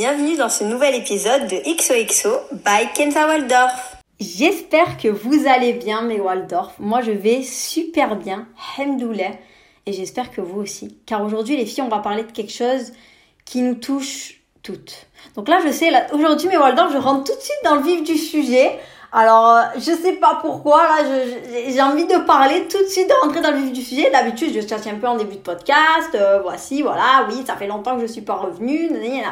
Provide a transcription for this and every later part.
bienvenue dans ce nouvel épisode de XOXO by Kenza Waldorf. J'espère que vous allez bien mes Waldorf. Moi je vais super bien, Hemdoulet, et j'espère que vous aussi. Car aujourd'hui les filles, on va parler de quelque chose qui nous touche toutes. Donc là je sais, aujourd'hui mes Waldorf, je rentre tout de suite dans le vif du sujet. Alors, euh, je sais pas pourquoi, là, j'ai envie de parler tout de suite, de rentrer dans le vif du sujet. D'habitude, je cherche un peu en début de podcast. Euh, voici, voilà, oui, ça fait longtemps que je suis pas revenue.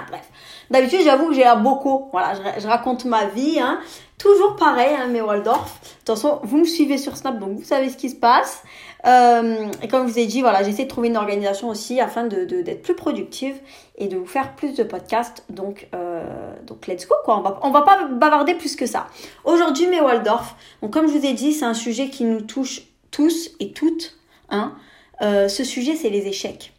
Bref. D'habitude, j'avoue que j'ai un beaucoup. Voilà, je, raconte ma vie. Hein. Toujours pareil, hein, mes Waldorf. De toute façon, vous me suivez sur Snap, donc vous savez ce qui se passe. Euh, et comme je vous ai dit, voilà, j'essaie de trouver une organisation aussi afin de, d'être plus productive et de vous faire plus de podcasts. Donc, euh, donc let's go, quoi. On va, on va pas bavarder plus que ça. Aujourd'hui, mes Waldorf, donc comme je vous ai dit, c'est un sujet qui nous touche tous et toutes. Hein. Euh, ce sujet, c'est les échecs.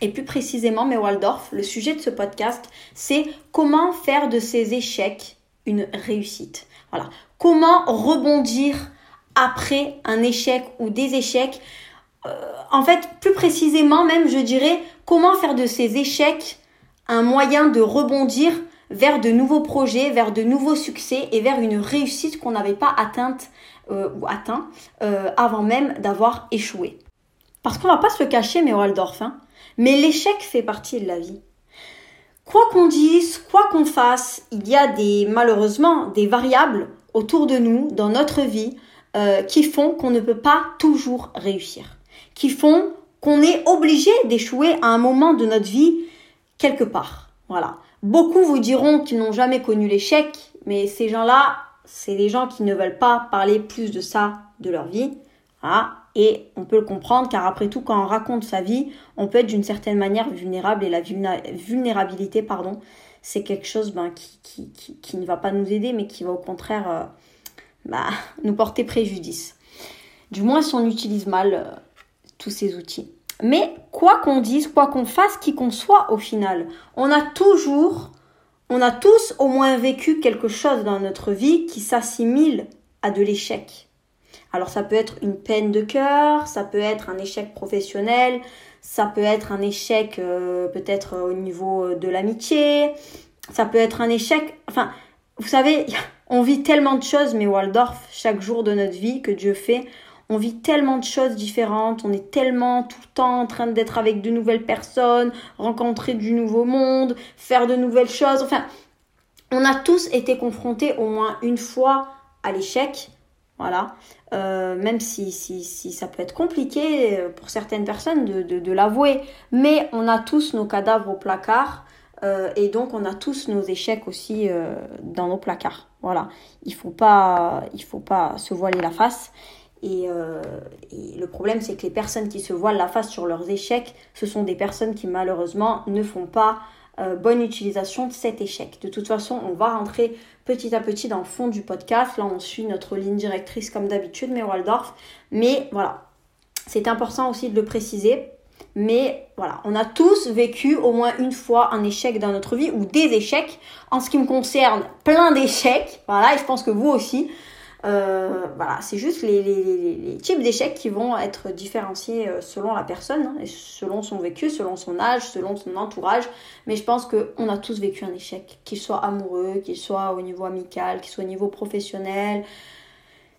Et plus précisément, mes Waldorf, le sujet de ce podcast, c'est comment faire de ces échecs une réussite. Voilà. Comment rebondir après un échec ou des échecs. Euh, en fait, plus précisément même, je dirais, comment faire de ces échecs un moyen de rebondir vers de nouveaux projets, vers de nouveaux succès et vers une réussite qu'on n'avait pas atteinte euh, ou atteint euh, avant même d'avoir échoué. Parce qu'on va pas se le cacher, mais Waldorf, hein, mais l'échec fait partie de la vie. Quoi qu'on dise, quoi qu'on fasse, il y a des malheureusement des variables autour de nous dans notre vie euh, qui font qu'on ne peut pas toujours réussir, qui font qu'on est obligé d'échouer à un moment de notre vie quelque part. Voilà. Beaucoup vous diront qu'ils n'ont jamais connu l'échec, mais ces gens-là, c'est des gens qui ne veulent pas parler plus de ça de leur vie. Voilà. Et on peut le comprendre car après tout, quand on raconte sa vie, on peut être d'une certaine manière vulnérable et la vulnérabilité, pardon, c'est quelque chose ben, qui, qui, qui, ne va pas nous aider mais qui va au contraire euh, bah, nous porter préjudice. Du moins si on utilise mal euh, tous ces outils. Mais quoi qu'on dise, quoi qu'on fasse, qui qu'on soit au final, on a toujours, on a tous au moins vécu quelque chose dans notre vie qui s'assimile à de l'échec. Alors ça peut être une peine de cœur, ça peut être un échec professionnel, ça peut être un échec euh, peut-être au niveau de l'amitié, ça peut être un échec, enfin, vous savez, on vit tellement de choses, mais Waldorf, chaque jour de notre vie que Dieu fait, on vit tellement de choses différentes, on est tellement tout le temps en train d'être avec de nouvelles personnes, rencontrer du nouveau monde, faire de nouvelles choses, enfin, on a tous été confrontés au moins une fois à l'échec, voilà. Euh, même si, ça peut être compliqué euh, pour certaines personnes de, l'avouer. Mais on a tous nos cadavres au placard euh, et donc on a tous nos échecs aussi dans nos placards. Voilà. Il faut faut pas se voiler la face. Et, le problème, c'est que les personnes qui se voilent la face sur leurs échecs, ce sont des personnes qui malheureusement ne font pas bonne utilisation de cet échec. De toute façon, on va rentrer petit à petit dans le fond du podcast. Là, on suit notre ligne directrice comme d'habitude, mais Waldorf. Mais voilà, c'est important aussi de le préciser. Mais voilà, on a tous vécu au moins une fois un échec dans notre vie ou des échecs. En ce qui me concerne, plein d'échecs. Voilà, et je pense que vous aussi. Euh, voilà, c'est juste les, les, types d'échecs qui vont être différenciés euh, selon la personne, hein, et selon son vécu, selon son âge, selon son entourage. Mais je pense qu'on a tous vécu un échec, qu'il soit amoureux, qu'il soit au niveau amical, qu'il soit au niveau professionnel.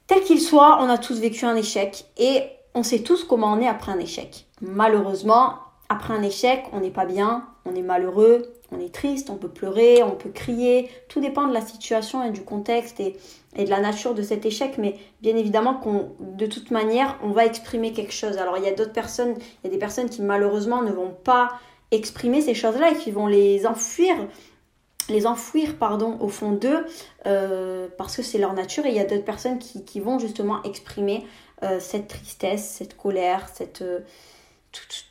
Tel qu'il soit, on a tous vécu un échec et on sait tous comment on est après un échec. Malheureusement, après un échec, on n'est pas bien, on est malheureux, on est triste, on peut pleurer, on peut crier. Tout dépend de la situation et du contexte et, de la nature de cet échec. Mais bien évidemment qu'on, de toute manière, on va exprimer quelque chose. Alors il y a d'autres personnes, il y a des personnes qui malheureusement ne vont pas exprimer ces choses-là et qui vont les enfuir les enfouir pardon au fond d'eux euh, parce que c'est leur nature et il y a d'autres personnes qui, vont justement exprimer euh, cette tristesse cette colère cette euh,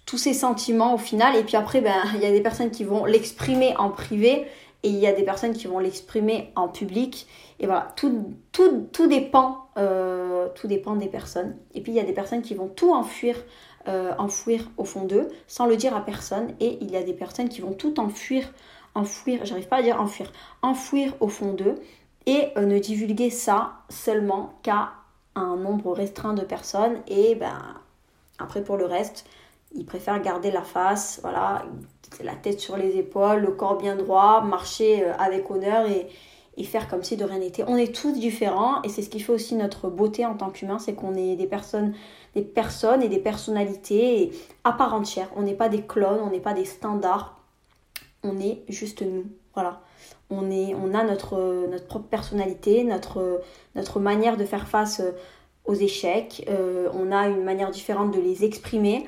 tous ces sentiments au final. Et puis après, ben, il y a des personnes qui vont l'exprimer en privé et il y a des personnes qui vont l'exprimer en public. Et voilà, tout, tout, tout, dépend, euh, tout dépend des personnes. Et puis il y a des personnes qui vont tout enfuir, euh, enfouir au fond d'eux sans le dire à personne. Et il y a des personnes qui vont tout enfuir, enfouir, j'arrive pas à dire enfuir, enfouir au fond d'eux et euh, ne divulguer ça seulement qu'à un nombre restreint de personnes. Et ben après pour le reste, ils préfèrent garder la face, voilà, la tête sur les épaules, le corps bien droit, marcher euh, avec honneur et, et faire comme si de rien n'était. On est tous différents et c'est ce qui fait aussi notre beauté en tant qu'humain, c'est qu'on est des personnes, des personnes et des personnalités à part entière. On n'est pas des clones, on n'est pas des standards, on est juste nous. Voilà. On, est, on a notre, notre propre personnalité, notre, notre manière de faire face aux échecs. Euh, on a une manière différente de les exprimer.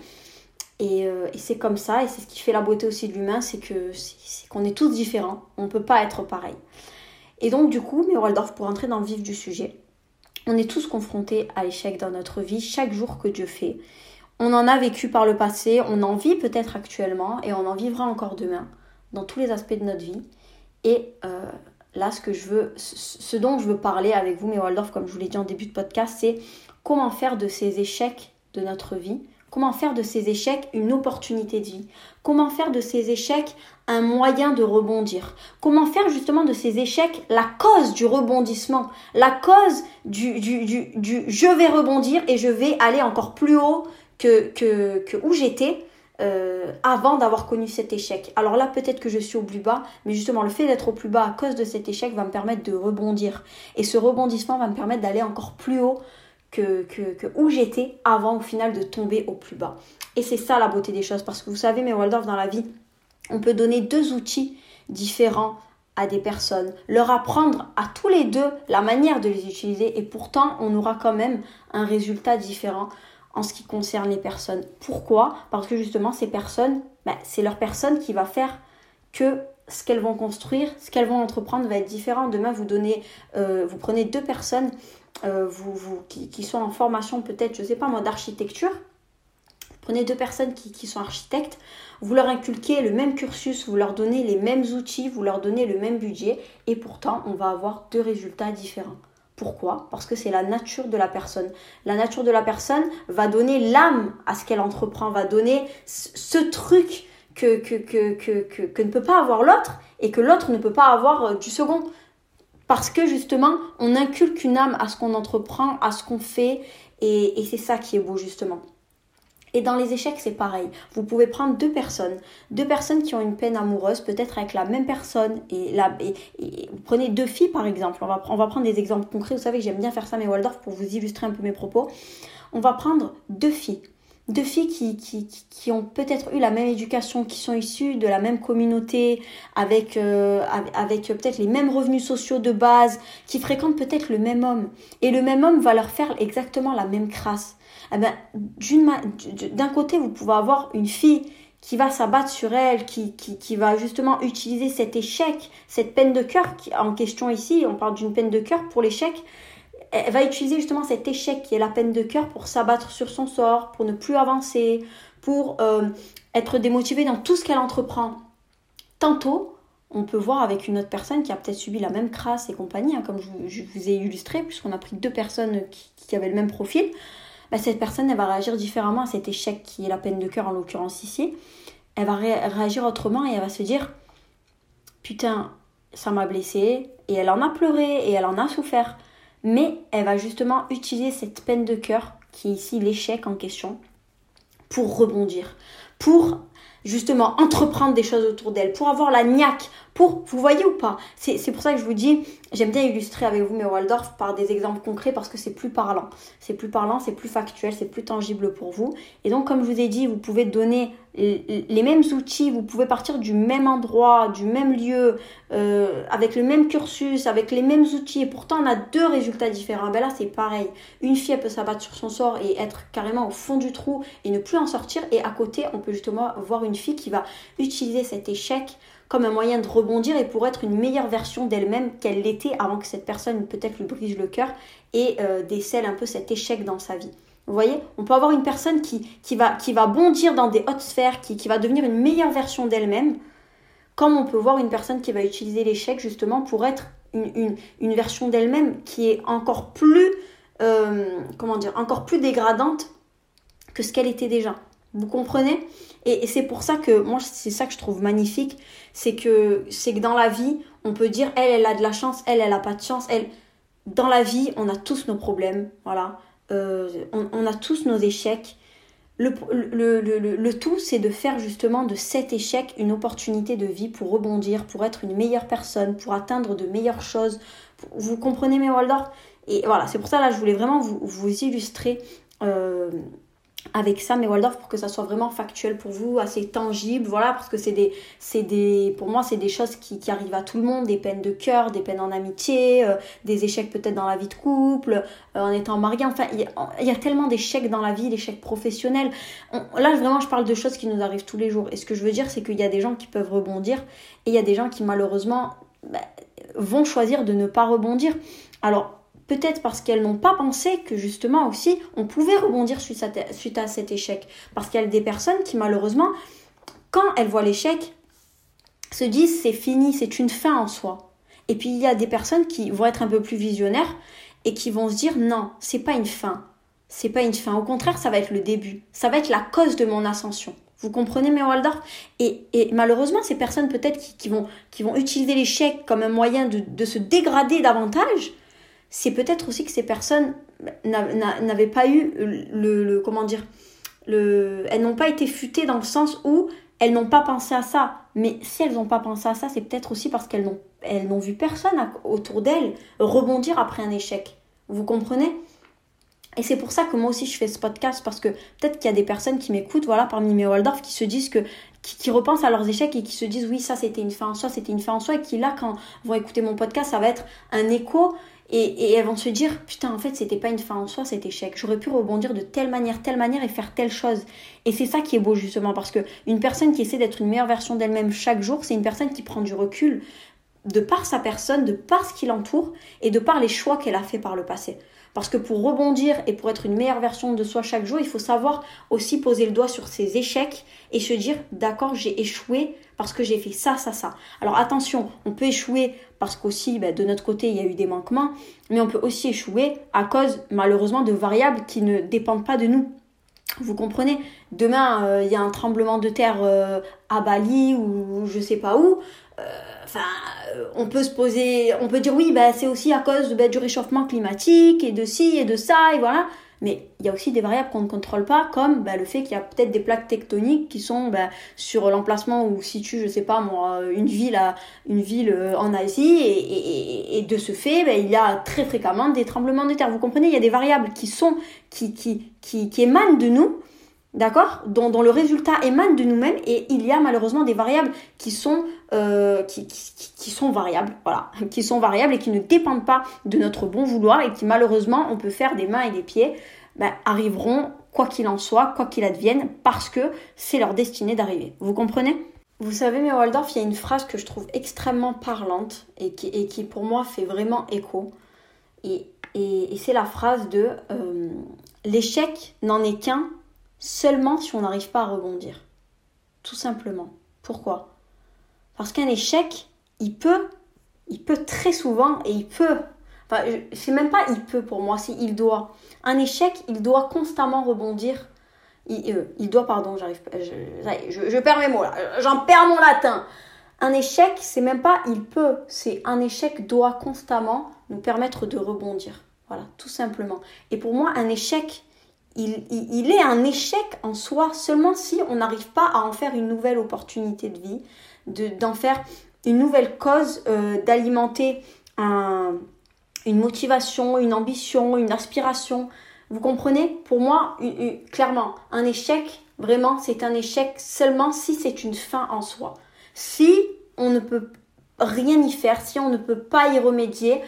Euh, et, c'est comme ça, et c'est ce qui fait la beauté aussi de l'humain, c'est que c'est qu'on est tous différents. On ne peut pas être pareil. Et donc du coup, mais Waldorf, pour entrer dans le vif du sujet, on est tous confrontés à l'échec dans notre vie chaque jour que Dieu fait. On en a vécu par le passé, on en vit peut-être actuellement et on en vivra encore demain dans tous les aspects de notre vie. Et euh, là, ce que je veux, ce dont je veux parler avec vous, mais Waldorf, comme je vous l'ai dit en début de podcast, c'est comment faire de ces échecs de notre vie, comment faire de ces échecs une opportunité de vie, comment faire de ces échecs un moyen de rebondir, comment faire justement de ces échecs la cause du rebondissement, la cause du, je vais rebondir et je vais aller encore plus haut que où j'étais euh, avant d'avoir connu cet échec? Alors là, peut-être que je suis au plus bas, mais justement, le fait d'être au plus bas à cause de cet échec va me permettre de rebondir. Et ce rebondissement va me permettre d'aller encore plus haut que, que, où j'étais avant au final de tomber au plus bas. Et c'est ça la beauté des choses, parce que vous savez, mais Waldorf, dans la vie, on peut donner deux outils différents à des personnes, leur apprendre à tous les deux la manière de les utiliser et pourtant on aura quand même un résultat différent en ce qui concerne les personnes. Pourquoi? Parce que justement, ces personnes, bah, c'est leur personne qui va faire que ce qu'elles vont construire, ce qu'elles vont entreprendre va être différent. Demain, vous donnez, euh, vous prenez deux personnes euh, vous, vous, qui, sont en formation peut-être, je ne sais pas moi, d'architecture. Prenez deux personnes qui, qui, sont architectes, vous leur inculquez le même cursus, vous leur donnez les mêmes outils, vous leur donnez le même budget, et pourtant on va avoir deux résultats différents. Pourquoi? Parce que c'est la nature de la personne. La nature de la personne va donner l'âme à ce qu'elle entreprend, va donner ce truc que, que, que, que, ne peut pas avoir l'autre et que l'autre ne peut pas avoir euh, du second. Parce que justement, on inculque une âme à ce qu'on entreprend, à ce qu'on fait, et, c'est ça qui est beau justement. Et dans les échecs, c'est pareil. Vous pouvez prendre deux personnes, deux personnes qui ont une peine amoureuse, peut-être avec la même personne. Et, vous prenez deux filles, par exemple. On va, prendre des exemples concrets. Vous savez que j'aime bien faire ça, mais Waldorf, pour vous illustrer un peu mes propos. On va prendre deux filles. Deux filles qui, qui, qui ont peut-être eu la même éducation, qui sont issues de la même communauté, avec, euh, avec peut-être les mêmes revenus sociaux de base, qui fréquentent peut-être le même homme. Et le même homme va leur faire exactement la même crasse eh ben, d'un côté, vous pouvez avoir une fille qui va s'abattre sur elle, qui, qui, va justement utiliser cet échec, cette peine de cœur en question ici, on parle d'une peine de cœur pour l'échec, elle va utiliser justement cet échec qui est la peine de cœur pour s'abattre sur son sort, pour ne plus avancer, pour euh, être démotivée dans tout ce qu'elle entreprend. Tantôt, on peut voir avec une autre personne qui a peut-être subi la même crasse et compagnie, hein, comme je, vous ai illustré, puisqu'on a pris deux personnes qui avaient le même profil. Bah, cette personne, elle va réagir différemment à cet échec qui est la peine de cœur en l'occurrence ici. Elle va réagir autrement et elle va se dire Putain, ça m'a blessée. Et elle en a pleuré et elle en a souffert. Mais elle va justement utiliser cette peine de cœur, qui est ici l'échec en question, pour rebondir, pour justement entreprendre des choses autour d'elle, pour avoir la niaque, pour, vous voyez ou pas? C'est pour ça que je vous dis, j'aime bien illustrer avec vous mes Waldorf par des exemples concrets parce que c'est plus parlant. C'est plus parlant, c'est plus factuel, c'est plus tangible pour vous. Et donc, comme je vous ai dit, vous pouvez donner les mêmes outils, vous pouvez partir du même endroit, du même lieu, euh, avec le même cursus, avec les mêmes outils, et pourtant on a deux résultats différents. Ben là, c'est pareil. Une fille, elle peut s'abattre sur son sort et être carrément au fond du trou et ne plus en sortir. Et à côté, on peut justement voir une fille qui va utiliser cet échec comme un moyen de rebondir et pour être une meilleure version d'elle-même qu'elle l'était avant que cette personne peut-être lui brise le cœur et euh, décèle un peu cet échec dans sa vie. Vous voyez, on peut avoir une personne qui, va, bondir dans des hautes sphères, qui, va devenir une meilleure version d'elle-même, comme on peut voir une personne qui va utiliser l'échec justement pour être une, une, version d'elle-même qui est encore plus, euh, comment dire, encore plus dégradante que ce qu'elle était déjà. Vous comprenez? Et, c'est pour ça que moi, c'est ça que je trouve magnifique, c'est que c'est que dans la vie, on peut dire elle, elle a de la chance, elle, elle a pas de chance. Elle, dans la vie, on a tous nos problèmes, voilà. Euh, on, a tous nos échecs. le, le, le, le, tout, c'est de faire justement de cet échec une opportunité de vie pour rebondir, pour être une meilleure personne, pour atteindre de meilleures choses. Vous comprenez mes Waldorf? Et voilà, c'est pour ça là, je voulais vraiment vous, vous illustrer euh, avec ça, mais Waldorf, pour que ça soit vraiment factuel pour vous, assez tangible, voilà, parce que c'est des, c'est des, pour moi, c'est des choses qui, qui, arrivent à tout le monde, des peines de cœur, des peines en amitié, euh, des échecs peut-être dans la vie de couple, euh, en étant marié, enfin, il y, a tellement d'échecs dans la vie, d'échecs professionnels. là, vraiment, je parle de choses qui nous arrivent tous les jours. Et ce que je veux dire, c'est qu'il y a des gens qui peuvent rebondir, et il y a des gens qui, malheureusement, bah, vont choisir de ne pas rebondir. Alors, Peut-être parce qu'elles n'ont pas pensé que justement aussi on pouvait rebondir suite à, cet échec. Parce qu'il y a des personnes qui malheureusement, quand elles voient l'échec, se disent c'est fini, c'est une fin en soi. Et puis il y a des personnes qui vont être un peu plus visionnaires et qui vont se dire non, c'est pas une fin. C'est pas une fin. Au contraire, ça va être le début. Ça va être la cause de mon ascension. Vous comprenez mes Waldorf et, malheureusement, ces personnes peut-être qui, vont, qui vont utiliser l'échec comme un moyen de, de se dégrader davantage, c'est peut-être aussi que ces personnes n'avaient pas eu le, comment dire le elles n'ont pas été futées dans le sens où elles n'ont pas pensé à ça. Mais si elles n'ont pas pensé à ça c'est peut-être aussi parce qu'elles n'ont elles n'ont vu personne autour d'elles rebondir après un échec. Vous comprenez? Et c'est pour ça que moi aussi je fais ce podcast parce que peut-être qu'il y a des personnes qui m'écoutent voilà parmi mes Waldorf qui se disent que qui, repensent à leurs échecs et qui se disent oui ça c'était une fin en soi c'était une fin en soi et qui là quand vont écouter mon podcast ça va être un écho et, elles vont se dire putain en fait c'était pas une fin en soi cet échec. J'aurais pu rebondir de telle manière telle manière et faire telle chose. Et c'est ça qui est beau justement parce que une personne qui essaie d'être une meilleure version d'elle-même chaque jour c'est une personne qui prend du recul de par sa personne de par ce qui l'entoure et de par les choix qu'elle a fait par le passé. Parce que pour rebondir et pour être une meilleure version de soi chaque jour, il faut savoir aussi poser le doigt sur ses échecs et se dire d'accord, j'ai échoué parce que j'ai fait ça, ça, ça. Alors attention, on peut échouer parce qu'aussi bah, de notre côté il y a eu des manquements, mais on peut aussi échouer à cause malheureusement de variables qui ne dépendent pas de nous. Vous comprenez? Demain, euh, il y a un tremblement de terre euh, à Bali ou je sais pas où. Euh, enfin, on peut se poser, on peut dire oui, bah, c'est aussi à cause bah, du réchauffement climatique et de ci et de ça et voilà. Mais il y a aussi des variables qu'on ne contrôle pas, comme bah, le fait qu'il y a peut-être des plaques tectoniques qui sont bah, sur l'emplacement où situe, je sais pas moi, une ville, une ville en Asie, et, de ce fait, bah, il y a très fréquemment des tremblements de terre. Vous comprenez, il y a des variables qui sont, qui, qui, qui, émanent de nous, d'accord dont, le résultat émane de nous-mêmes et il y a malheureusement des variables qui sont euh, qui, sont variables voilà. Qui sont variables et qui ne dépendent pas de notre bon vouloir et qui malheureusement on peut faire des mains et des pieds ben, arriveront quoi qu'il en soit quoi qu'il advienne parce que c'est leur destinée d'arriver. Vous comprenez? Vous savez mais Waldorf il y a une phrase que je trouve extrêmement parlante et qui, pour moi fait vraiment écho. Et c'est la phrase de euh, l'échec n'en est qu'un seulement si on n'arrive pas à rebondir. Tout simplement. Pourquoi? Parce qu'un échec, il peut, il peut très souvent, et il peut, enfin, c'est même pas il peut pour moi, c'est il doit. Un échec, il doit constamment rebondir. Il, euh, il doit, pardon, j'arrive je, je, je, perds mes mots là, j'en perds mon latin. Un échec, c'est même pas il peut, c'est un échec doit constamment nous permettre de rebondir. Voilà, tout simplement. Et pour moi, un échec, il, est un échec en soi seulement si on n'arrive pas à en faire une nouvelle opportunité de vie, d'en faire une nouvelle cause, euh, d'alimenter une motivation, une ambition, une aspiration. Vous comprenez? Pour moi, clairement, un échec, vraiment, c'est un échec seulement si c'est une fin en soi. Si on ne peut rien y faire, si on ne peut pas y remédier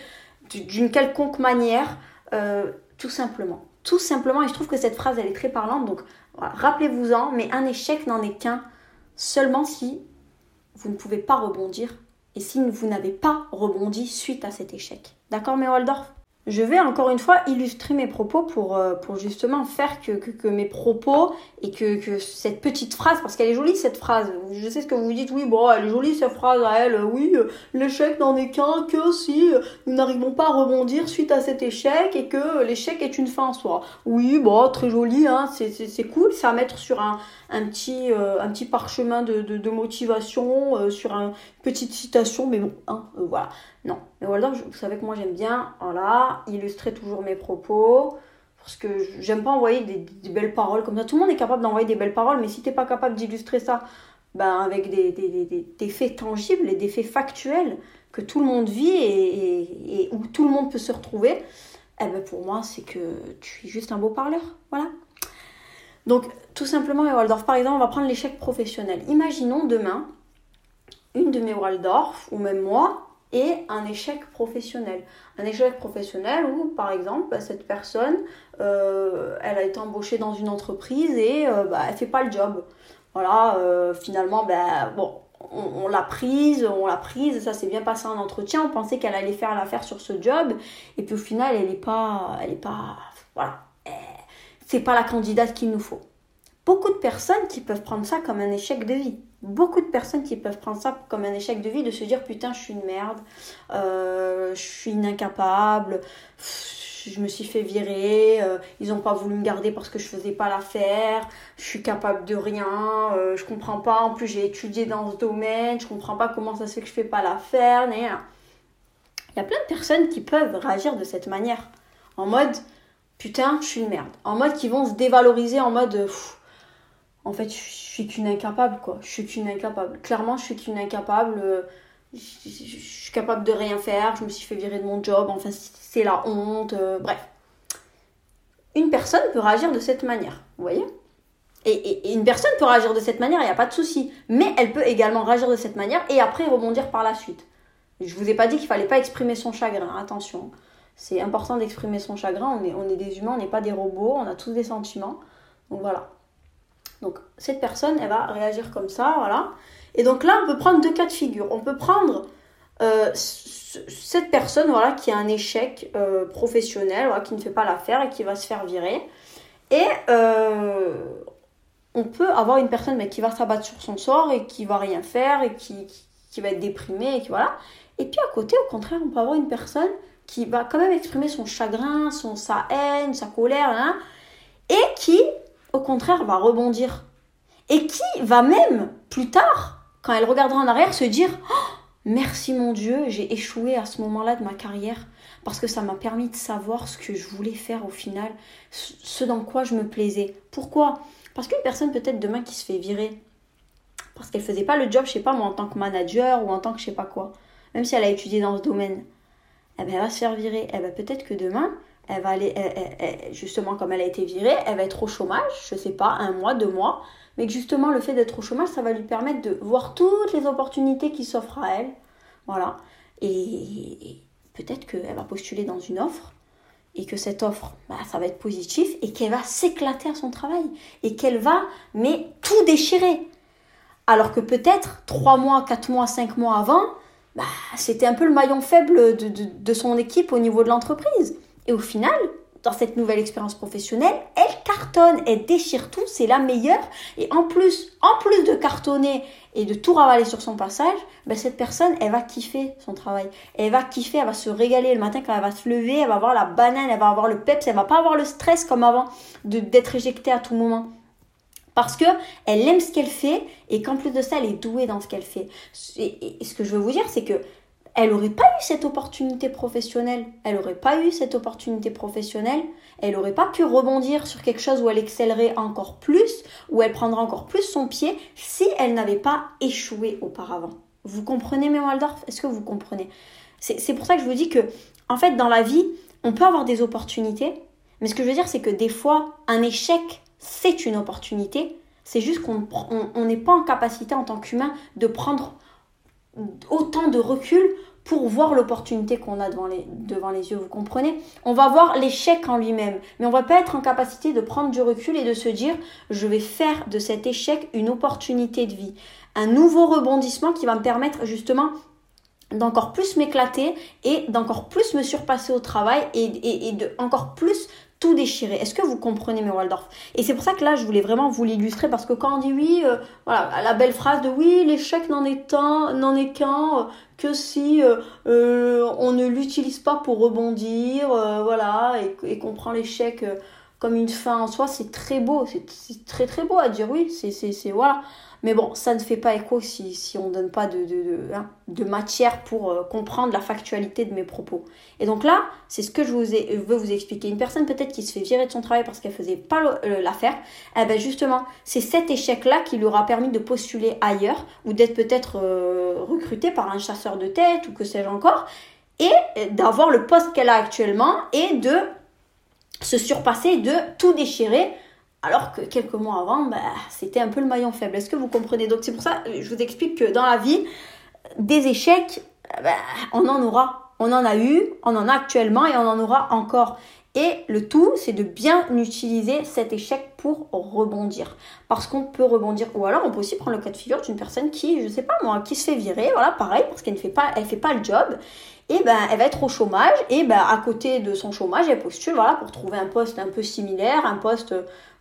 d'une quelconque manière, euh, tout simplement tout simplement, et je trouve que cette phrase, elle est très parlante, donc rappelez-vous-en, mais un échec n'en est qu'un seulement si vous ne pouvez pas rebondir et si vous n'avez pas rebondi suite à cet échec. D'accord, mais Waldorf je vais encore une fois illustrer mes propos pour, euh, justement faire que, mes propos et que, cette petite phrase, parce qu'elle est jolie cette phrase. Je sais ce que vous dites, oui, bon, elle est jolie cette phrase à elle, oui, euh, l'échec n'en est qu'un que si euh, nous n'arrivons pas à rebondir suite à cet échec et que l'échec est une fin en soi. Oui, bon, très joli, hein, c'est cool, c'est à mettre sur un, un, petit, un parchemin de, motivation, sur une petite citation, mais bon, hein, voilà. Non. Mais Waldorf, vous savez que moi j'aime bien, voilà, illustrer toujours mes propos. parce que j'aime pas envoyer des, belles paroles comme ça. Tout le monde est capable d'envoyer des belles paroles, mais si t'es pas capable d'illustrer ça ben, avec des, faits tangibles et des faits factuels que tout le monde vit et, et, où tout le monde peut se retrouver, eh ben pour moi, c'est que tu es juste un beau parleur. Voilà. Donc, tout simplement, Waldorf, par exemple, on va prendre l'échec professionnel. Imaginons demain, une de mes Waldorf, ou même moi, et un échec professionnel. Un échec professionnel où, par exemple, bah, cette personne, euh, elle a été embauchée dans une entreprise et euh, bah, fait pas le job. Voilà, euh, finalement, bah, on, l'a prise, on l'a prise, ça s'est bien passé en entretien, on pensait qu'elle allait faire l'affaire sur ce job, et puis au final, elle n'est pas, elle est pas, voilà, c'est pas la candidate qu'il nous faut. Beaucoup de personnes qui peuvent prendre ça comme un échec de vie beaucoup de personnes qui peuvent prendre ça comme un échec de vie, de se dire putain je suis une merde, euh, je suis incapable, je me suis fait virer, euh, ils n'ont pas voulu me garder parce que je faisais pas l'affaire, je suis capable de rien, euh, je comprends pas, en plus j'ai étudié dans ce domaine, je comprends pas comment ça se fait que je fais pas l'affaire, il y a plein de personnes qui peuvent réagir de cette manière, en mode putain je suis une merde, en mode qui vont se dévaloriser, en mode en fait, je suis qu'une incapable, quoi. Je suis qu'une incapable. Clairement, je suis qu'une incapable. Euh, je, suis capable de rien faire. Je me suis fait virer de mon job. Enfin, c'est la honte. Euh, bref. Une personne peut réagir de cette manière. Vous voyez? Et, une personne peut réagir de cette manière, il n'y a pas de souci. Mais elle peut également réagir de cette manière et après rebondir par la suite. Je vous ai pas dit qu'il fallait pas exprimer son chagrin. Attention. C'est important d'exprimer son chagrin. On est, on est des humains, on n'est pas des robots. On a tous des sentiments. Donc voilà. Donc cette personne, elle va réagir comme ça, voilà. Et donc là, on peut prendre deux cas de figure. On peut prendre euh, cette personne, voilà, qui a un échec euh, professionnel, qui ne fait pas l'affaire et qui va se faire virer. Et euh, on peut avoir une personne qui va s'abattre sur son sort et qui va rien faire et qui, va être déprimée. Et puis à côté, au contraire, on peut avoir une personne qui va quand même exprimer son chagrin, son, sa haine, sa colère, hein, et qui au contraire, va rebondir. Et qui va même, plus tard, quand elle regardera en arrière, se dire oh, Merci mon Dieu, j'ai échoué à ce moment-là de ma carrière parce que ça m'a permis de savoir ce que je voulais faire au final, ce dans quoi je me plaisais. Pourquoi? Parce qu'une personne peut-être demain qui se fait virer parce qu'elle faisait pas le job, je sais pas moi, en tant que manager ou en tant que je sais pas quoi, même si elle a étudié dans ce domaine, eh ben, elle va se faire virer. Eh ben, peut-être que demain, elle va aller, justement, comme elle a été virée, elle va être au chômage, je sais pas, un mois, deux mois, mais que justement, le fait d'être au chômage, ça va lui permettre de voir toutes les opportunités qui s'offrent à elle. Voilà. Et, peut-être qu'elle va postuler dans une offre et que cette offre, bah, ça va être positif et qu'elle va s'éclater à son travail et qu'elle va, mais tout déchirer. Alors que peut-être trois mois, quatre mois, cinq mois avant, bah, c'était un peu le maillon faible de son équipe au niveau de l'entreprise. Et au final, dans cette nouvelle expérience professionnelle, elle cartonne, elle déchire tout, c'est la meilleure. Et en plus, en plus de cartonner et de tout ravaler sur son passage, ben cette personne, elle va kiffer son travail. Elle va kiffer, elle va se régaler le matin quand elle va se lever, elle va avoir la banane, elle va avoir le peps, elle va pas avoir le stress comme avant d'être éjectée à tout moment. Parce que elle aime ce qu'elle fait et qu'en plus de ça, elle est douée dans ce qu'elle fait. et ce que je veux vous dire, c'est que elle n'aurait pas eu cette opportunité professionnelle. Elle n'aurait pas eu cette opportunité professionnelle. Elle n'aurait pas pu rebondir sur quelque chose où elle excellerait encore plus, où elle prendrait encore plus son pied si elle n'avait pas échoué auparavant. Vous comprenez, mes Waldorf Est-ce que vous comprenez? C'est pour ça que je vous dis que, en fait, dans la vie, on peut avoir des opportunités, mais ce que je veux dire, c'est que des fois, un échec, c'est une opportunité. C'est juste qu'on n'est pas en capacité en tant qu'humain de prendre autant de recul pour voir l'opportunité qu'on a devant les, yeux, vous comprenez? On va voir l'échec en lui-même, mais on va pas être en capacité de prendre du recul et de se dire je vais faire de cet échec une opportunité de vie, un nouveau rebondissement qui va me permettre justement d'encore plus m'éclater et d'encore plus me surpasser au travail et, et, et de encore plus tout déchirer. Est-ce que vous comprenez mes Waldorf Et c'est pour ça que là, je voulais vraiment vous l'illustrer parce que quand on dit oui, euh, voilà, la belle phrase de oui, l'échec n'en est n'en est qu'un, euh, que si euh, on ne l'utilise pas pour rebondir, voilà, et, qu'on prend l'échec comme une fin en soi, c'est très beau, c'est très très beau à dire oui, c'est voilà. Mais bon, ça ne fait pas écho si, si on ne donne pas de, de, hein, de, matière pour euh, comprendre la factualité de mes propos. Et donc là, c'est ce que je vous ai, veux vous expliquer. Une personne peut-être qui se fait virer de son travail parce qu'elle faisait pas euh, l'affaire, eh ben justement, c'est cet échec-là qui lui aura permis de postuler ailleurs ou d'être peut-être euh, recruté par un chasseur de tête ou que sais-je encore, et d'avoir le poste qu'elle a actuellement et de se surpasser, de tout déchirer alors que quelques mois avant, bah, c'était un peu le maillon faible. Est-ce que vous comprenez? Donc c'est pour ça, je vous explique que dans la vie, des échecs, bah, on en aura. On en a eu, on en a actuellement et on en aura encore. Et le tout, c'est de bien utiliser cet échec pour rebondir. Parce qu'on peut rebondir. Ou alors, on peut aussi prendre le cas de figure d'une personne qui, je sais pas moi, qui se fait virer. Voilà, pareil, parce qu'elle ne fait pas, elle fait pas le job. Et ben, elle va être au chômage. Et ben, à côté de son chômage, elle postule, voilà, pour trouver un poste un peu similaire, un poste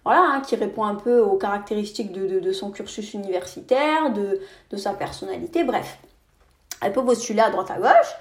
voilà, hein, qui répond un peu aux caractéristiques de, son cursus universitaire, de, de, sa personnalité, bref. Elle peut postuler à droite à gauche,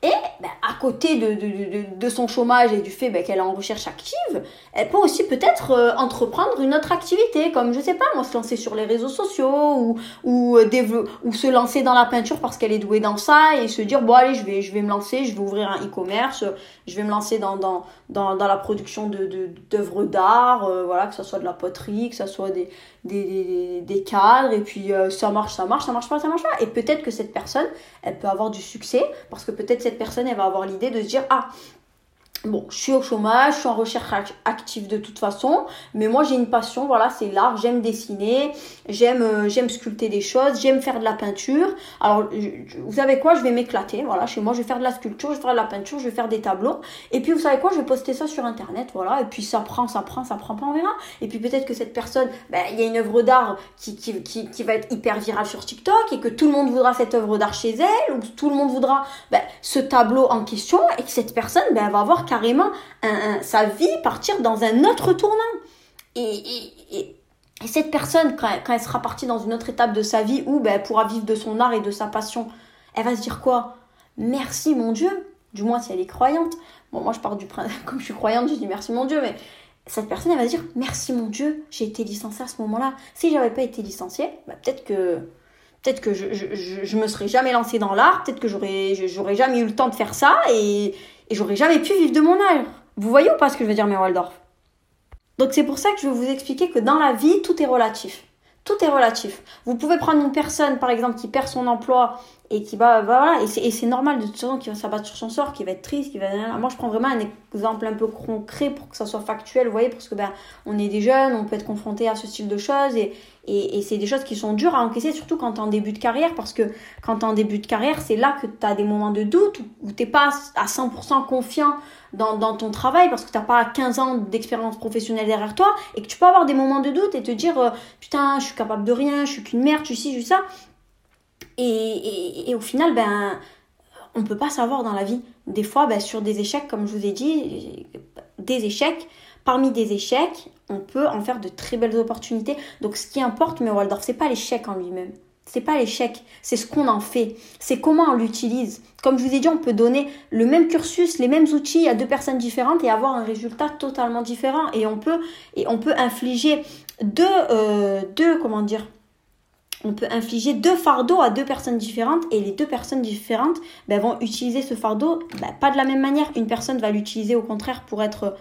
et ben, à côté de, de, de, son chômage et du fait ben, qu'elle est en recherche active, elle peut aussi peut-être euh, entreprendre une autre activité, comme je sais pas, moi se lancer sur les réseaux sociaux ou, ou, euh, ou se lancer dans la peinture parce qu'elle est douée dans ça et se dire bon allez je vais, je vais me lancer, je vais ouvrir un e-commerce, je vais me lancer dans, dans, dans, dans la production de, d'œuvres d'art, euh, voilà, que ce soit de la poterie, que ce soit des, des, cadres et puis ça marche, ça marche, ça marche pas, ça marche pas. Et peut-être que cette personne, elle peut avoir du succès parce que peut-être cette personne, elle va avoir l'idée de se dire, ah, Bon, je suis au chômage, je suis en recherche active de toute façon, mais moi j'ai une passion, voilà, c'est l'art, j'aime dessiner, j'aime euh, j'aime sculpter des choses, j'aime faire de la peinture. Alors, vous savez quoi, je vais m'éclater, voilà, chez moi je vais faire de la sculpture, je vais faire de la peinture, je vais faire des tableaux. Et puis vous savez quoi, je vais poster ça sur internet, voilà, et puis ça prend, ça prend, ça prend pas, on verra. Et puis peut-être que cette personne, ben, il y a une œuvre d'art qui, qui, qui, va être hyper virale sur TikTok et que tout le monde voudra cette œuvre d'art chez elle, ou tout le monde voudra ben, ce tableau en question, et que cette personne, ben, elle va avoir carrément sa vie partir dans un autre tournant. Et, et, cette personne, quand elle, sera partie dans une autre étape de sa vie où ben, elle pourra vivre de son art et de sa passion, elle va se dire quoi? Merci mon Dieu Du moins si elle est croyante. Bon, moi je pars du principe, comme je suis croyante, je dis merci mon Dieu, mais cette personne, elle va se dire merci mon Dieu, j'ai été licenciée à ce moment-là. Si j'avais pas été licenciée, ben, peut-être que peut-être que je, je, je, me serais jamais lancée dans l'art, peut-être que j'aurais, j'aurais jamais eu le temps de faire ça et, et j'aurais jamais pu vivre de mon art. Vous voyez ou pas ce que je veux dire, mes Waldorf Donc c'est pour ça que je vais vous expliquer que dans la vie, tout est relatif. Tout est relatif. Vous pouvez prendre une personne, par exemple, qui perd son emploi et qui va, voilà, et c'est normal de toute façon qui va s'abattre sur son sort, qui va être triste, qui va. Moi, je prends vraiment un exemple un peu concret pour que ça soit factuel, vous voyez, parce que ben, on est des jeunes, on peut être confronté à ce style de choses et, c'est des choses qui sont dures à encaisser, surtout quand tu es en début de carrière, parce que quand tu es en début de carrière, c'est là que tu as des moments de doute où, tu n'es pas à 100% confiant dans, ton travail, parce que tu n'as pas 15 ans d'expérience professionnelle derrière toi, et que tu peux avoir des moments de doute et te dire euh, putain, je suis capable de rien, je suis qu'une merde, je suis ci, je suis ça. Et, au final, ben, on ne peut pas savoir dans la vie. Des fois, ben, sur des échecs, comme je vous ai dit, des échecs, parmi des échecs, on peut en faire de très belles opportunités. Donc ce qui importe, mais Waldorf, c'est pas l'échec en lui-même. C'est pas l'échec, c'est ce qu'on en fait, c'est comment on l'utilise. Comme je vous ai dit, on peut donner le même cursus, les mêmes outils à deux personnes différentes et avoir un résultat totalement différent. Et on peut, infliger deux, euh, deux, comment dire, on peut infliger deux fardeaux à deux personnes différentes et les deux personnes différentes ben, vont utiliser ce fardeau ben, pas de la même manière. Une personne va l'utiliser au contraire pour être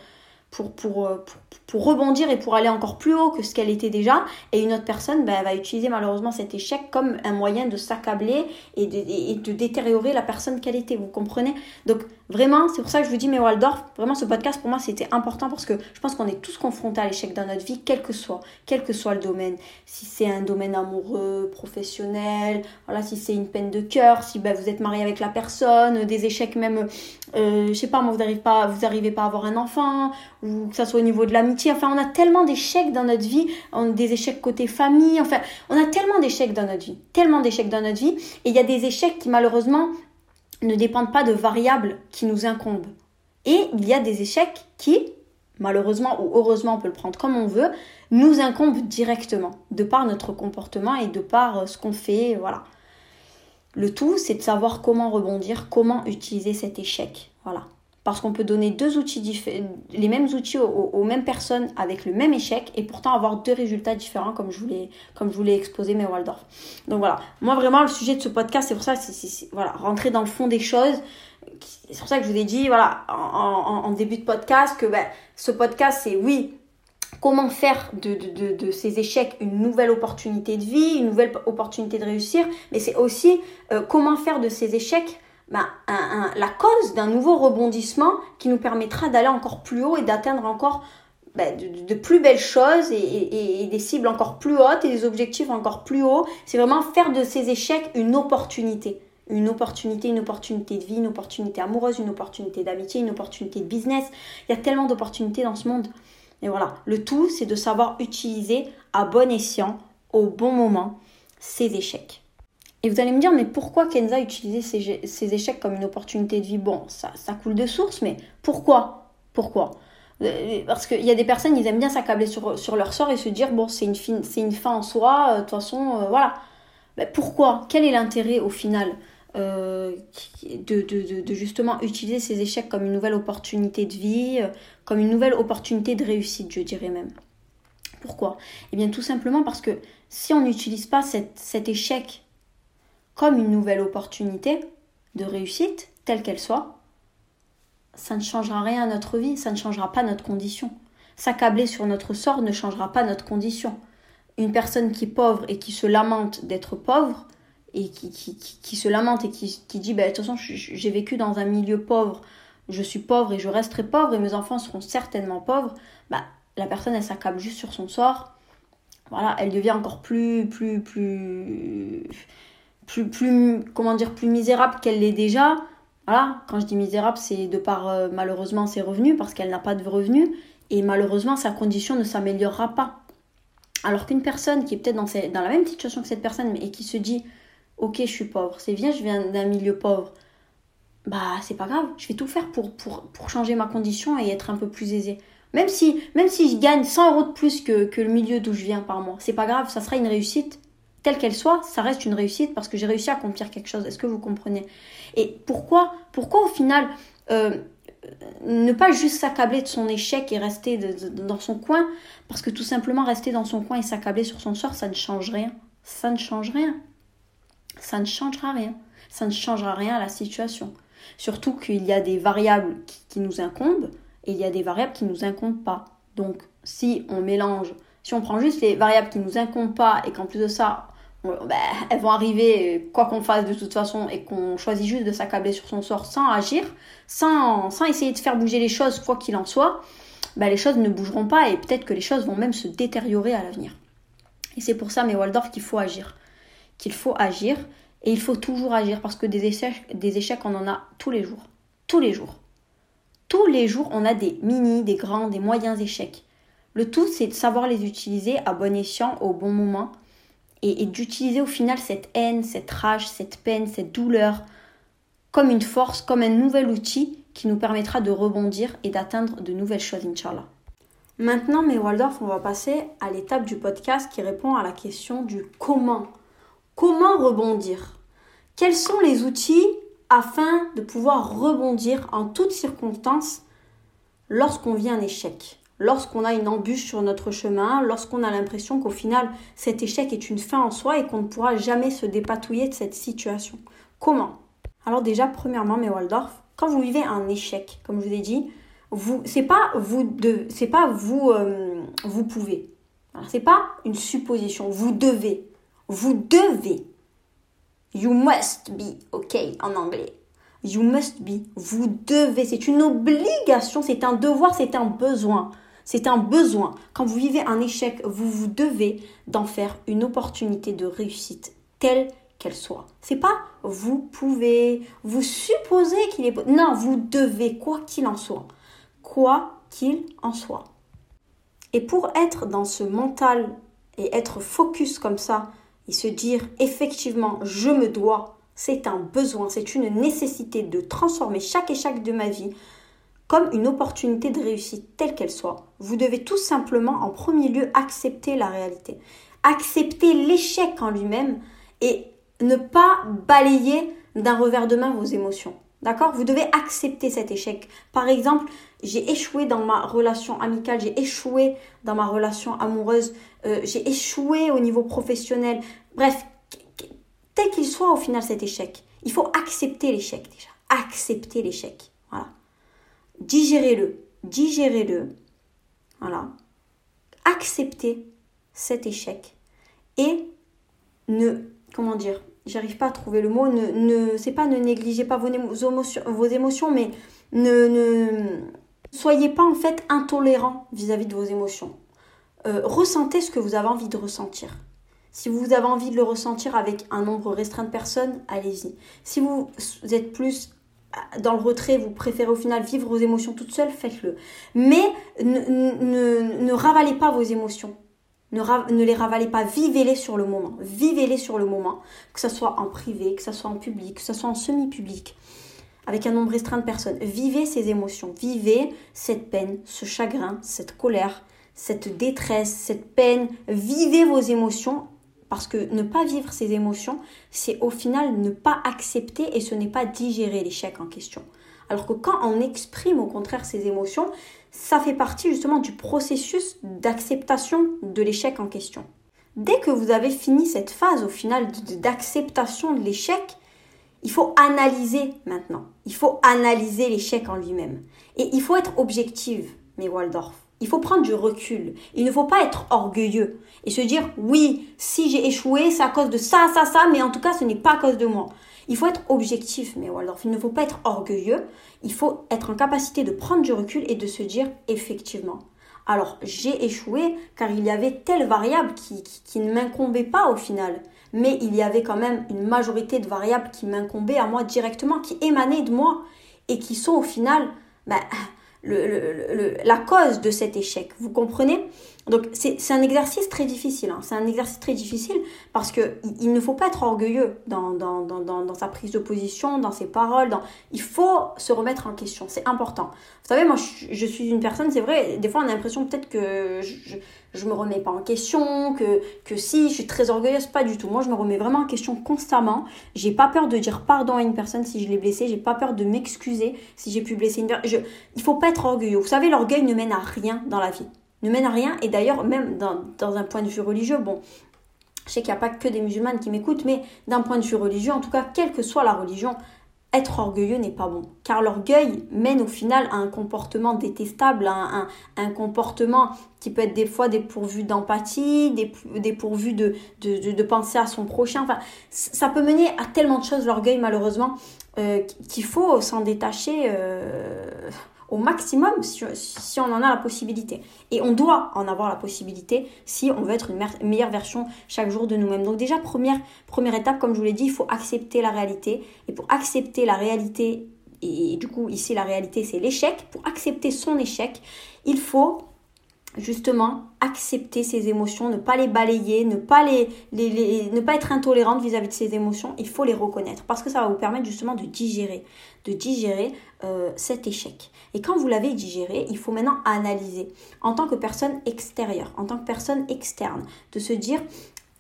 pour, pour, euh, pour, pour, rebondir et pour aller encore plus haut que ce qu'elle était déjà. Et une autre personne ben, va utiliser malheureusement cet échec comme un moyen de s'accabler et de, et de détériorer la personne qu'elle était. Vous comprenez? Donc vraiment, c'est pour ça que je vous dis, mais Waldorf, vraiment ce podcast pour moi c'était important parce que je pense qu'on est tous confrontés à l'échec dans notre vie, quel que soit, quel que soit le domaine. Si c'est un domaine amoureux, professionnel, voilà, si c'est une peine de cœur, si ben, vous êtes marié avec la personne, des échecs même, euh, je sais pas, moi vous n'arrivez pas, vous arrivez pas à avoir un enfant ou que ça soit au niveau de l'amitié. Enfin, on a tellement d'échecs dans notre vie, des échecs côté famille. Enfin, on a tellement d'échecs dans notre vie, tellement d'échecs dans notre vie. Et il y a des échecs qui malheureusement ne dépendent pas de variables qui nous incombent. Et il y a des échecs qui, malheureusement ou heureusement, on peut le prendre comme on veut, nous incombent directement, de par notre comportement et de par euh, ce qu'on fait, voilà. Le tout, c'est de savoir comment rebondir, comment utiliser cet échec, voilà. Parce qu'on peut donner deux outils les mêmes outils aux, mêmes personnes avec le même échec et pourtant avoir deux résultats différents comme je voulais comme je voulais exposer mes Waldorf. Donc voilà, moi vraiment le sujet de ce podcast c'est pour ça c'est voilà rentrer dans le fond des choses. C'est pour ça que je vous ai dit voilà en, début de podcast que ben, ce podcast c'est oui comment faire de, de, ces échecs une nouvelle opportunité de vie, une nouvelle opportunité de réussir, mais c'est aussi euh, comment faire de ces échecs ben, la cause d'un nouveau rebondissement qui nous permettra d'aller encore plus haut et d'atteindre encore ben, de, plus belles choses et, des cibles encore plus hautes et des objectifs encore plus hauts. C'est vraiment faire de ces échecs une opportunité. Une opportunité, une opportunité de vie, une opportunité amoureuse, une opportunité d'amitié, une opportunité de business. Il y a tellement d'opportunités dans ce monde. Et voilà, le tout, c'est de savoir utiliser à bon escient, au bon moment, ces échecs. Et vous allez me dire, mais pourquoi Kenza a utilisé ces, échecs comme une opportunité de vie? Bon, ça, coule de source, mais pourquoi? Pourquoi? Euh, parce qu'il y a des personnes, ils aiment bien s'accabler sur, leur sort et se dire, bon, c'est une, fin, une fin en soi, euh, de toute façon, euh, voilà. pourquoi? Quel est l'intérêt au final de, justement utiliser ces échecs comme une nouvelle opportunité de vie, comme une nouvelle opportunité de réussite, je dirais même? Pourquoi? Eh bien, tout simplement parce que si on n'utilise pas cet échec comme une nouvelle opportunité de réussite, telle qu'elle soit, ça ne changera rien à notre vie, ça ne changera pas notre condition. S'accabler sur notre sort ne changera pas notre condition. Une personne qui est pauvre et qui se lamente d'être pauvre, et qui, se lamente et qui, dit bah, de toute façon j'ai vécu dans un milieu pauvre, je suis pauvre et je resterai pauvre et mes enfants seront certainement pauvres, bah, la personne elle s'accable juste sur son sort. Voilà, elle devient encore plus, plus, plus, plus, plus, comment dire, plus misérable qu'elle l'est déjà. Voilà, quand je dis misérable, c'est de par euh, malheureusement ses revenus, parce qu'elle n'a pas de revenus, et malheureusement sa condition ne s'améliorera pas. Alors qu'une personne qui est peut-être dans, dans, la même situation que cette personne, et qui se dit, ok, je suis pauvre, c'est bien, je viens d'un milieu pauvre, bah c'est pas grave, je vais tout faire pour, pour, pour, changer ma condition et être un peu plus aisée. Même si, même si je gagne 100 euros de plus que, que le milieu d'où je viens par mois, c'est pas grave, ça sera une réussite quelle qu'elle soit, ça reste une réussite parce que j'ai réussi à accomplir quelque chose. Est-ce que vous comprenez? Et pourquoi, pourquoi au final euh, ne pas juste s'accabler de son échec et rester dans son coin? Parce que tout simplement rester dans son coin et s'accabler sur son sort, ça ne change rien. Ça ne change rien. Ça ne changera rien. Ça ne changera rien à la situation. Surtout qu'il y a des variables qui, nous incombent et il y a des variables qui ne nous incombent pas. Donc si on mélange si on prend juste les variables qui nous incombent pas et qu'en plus de ça, bah, elles vont arriver quoi qu'on fasse de toute façon et qu'on choisit juste de s'accabler sur son sort sans agir, sans, sans essayer de faire bouger les choses quoi qu'il en soit, bah, les choses ne bougeront pas et peut-être que les choses vont même se détériorer à l'avenir. Et c'est pour ça, mes Waldorf, qu'il faut agir. Qu'il faut agir et il faut toujours agir parce que des échecs, des échecs, on en a tous les jours. Tous les jours. Tous les jours, on a des mini, des grands, des moyens échecs. Le tout, c'est de savoir les utiliser à bon escient, au bon moment et, d'utiliser au final cette haine, cette rage, cette peine, cette douleur comme une force, comme un nouvel outil qui nous permettra de rebondir et d'atteindre de nouvelles choses, Inch'Allah. Maintenant, mes Waldorf, on va passer à l'étape du podcast qui répond à la question du comment. Comment rebondir? Quels sont les outils afin de pouvoir rebondir en toutes circonstances lorsqu'on vit un échec? Lorsqu'on a une embûche sur notre chemin, lorsqu'on a l'impression qu'au final cet échec est une fin en soi et qu'on ne pourra jamais se dépatouiller de cette situation. Comment? Alors déjà, premièrement, mes Waldorf, quand vous vivez un échec, comme je vous ai dit, vous, c'est pas vous de, c'est pas vous, euh, vous pouvez. C'est pas une supposition. Vous devez, vous devez. You must be, ok, en anglais. You must be. Vous devez. C'est une obligation, c'est un devoir, c'est un besoin. C'est un besoin. Quand vous vivez un échec, vous vous devez d'en faire une opportunité de réussite telle qu'elle soit. C'est pas vous pouvez, vous supposez qu'il est non, vous devez quoi qu'il en soit. Quoi qu'il en soit. Et pour être dans ce mental et être focus comme ça et se dire effectivement je me dois, c'est un besoin, c'est une nécessité de transformer chaque échec de ma vie comme une opportunité de réussite telle qu'elle soit. Vous devez tout simplement en premier lieu accepter la réalité, accepter l'échec en lui-même et ne pas balayer d'un revers de main vos émotions. D'accord? Vous devez accepter cet échec. Par exemple, j'ai échoué dans ma relation amicale, j'ai échoué dans ma relation amoureuse, euh, j'ai échoué au niveau professionnel. Bref, tel qu'il soit au final cet échec, il faut accepter l'échec déjà. Accepter l'échec. Voilà. Digérez-le. Digérez-le. Voilà. Acceptez cet échec. Et ne, comment dire, j'arrive pas à trouver le mot, ne, ne c'est pas ne négligez pas vos émotions, mais ne, ne soyez pas en fait intolérant vis-à-vis de vos émotions. Euh, ressentez ce que vous avez envie de ressentir. Si vous avez envie de le ressentir avec un nombre restreint de personnes, allez-y. Si vous êtes plus dans le retrait, vous préférez au final vivre vos émotions toute seule, faites-le. Mais ne, ne, ne ravalez pas vos émotions. Ne, les ravalez pas, vivez-les sur le moment. Vivez-les sur le moment, que ce soit en privé, que ce soit en public, que ce soit en semi-public, avec un nombre restreint de personnes. Vivez ces émotions, vivez cette peine, ce chagrin, cette colère, cette détresse, cette peine. Vivez vos émotions parce que ne pas vivre ces émotions, c'est au final ne pas accepter et ce n'est pas digérer l'échec en question. Alors que quand on exprime au contraire ces émotions, ça fait partie justement du processus d'acceptation de l'échec en question. Dès que vous avez fini cette phase au final d'acceptation de l'échec, il faut analyser maintenant. Il faut analyser l'échec en lui-même. Et il faut être objective, mais Waldorf. Il faut prendre du recul. Il ne faut pas être orgueilleux et se dire oui, si j'ai échoué, c'est à cause de ça, ça, ça, mais en tout cas, ce n'est pas à cause de moi. Il faut être objectif, mais Waldorf. Il ne faut pas être orgueilleux. Il faut être en capacité de prendre du recul et de se dire effectivement. Alors, j'ai échoué car il y avait telle variable qui, qui, ne m'incombait pas au final. Mais il y avait quand même une majorité de variables qui m'incombaient à moi directement, qui émanaient de moi et qui sont au final ben, le, la cause de cet échec. Vous comprenez? Donc c'est un exercice très difficile. Hein. C'est un exercice très difficile parce que il, ne faut pas être orgueilleux dans, dans, dans, dans, sa prise de position, dans ses paroles. Dans... Il faut se remettre en question. C'est important. Vous savez, moi je, suis une personne, c'est vrai, des fois on a l'impression peut-être que je, je me remets pas en question, que, que si je suis très orgueilleuse, pas du tout. Moi, je me remets vraiment en question constamment. J'ai pas peur de dire pardon à une personne si je l'ai blessée. J'ai pas peur de m'excuser si j'ai pu blesser une personne. Il faut pas être orgueilleux. Vous savez, l'orgueil ne mène à rien dans la vie. Ne mène à rien. Et d'ailleurs, même dans, dans un point de vue religieux, bon, je sais qu'il n'y a pas que des musulmanes qui m'écoutent, mais d'un point de vue religieux, en tout cas, quelle que soit la religion, être orgueilleux n'est pas bon. Car l'orgueil mène au final à un comportement détestable, à un, comportement qui peut être des fois dépourvu d'empathie, dépourvu de, de, de, penser à son prochain. Enfin, ça peut mener à tellement de choses, l'orgueil, malheureusement, euh, qu'il faut s'en détacher. Euh, au maximum si, on en a la possibilité. Et on doit en avoir la possibilité si on veut être une meilleure version chaque jour de nous-mêmes. Donc déjà, première, première étape, comme je vous l'ai dit, il faut accepter la réalité. Et pour accepter la réalité, et du coup ici la réalité c'est l'échec, pour accepter son échec, il faut justement accepter ses émotions, ne pas les balayer, ne pas, être intolérante vis-à-vis de ses émotions, il faut les reconnaître parce que ça va vous permettre justement de digérer, de digérer euh, cet échec. Et quand vous l'avez digéré, il faut maintenant analyser en tant que personne extérieure, en tant que personne externe, de se dire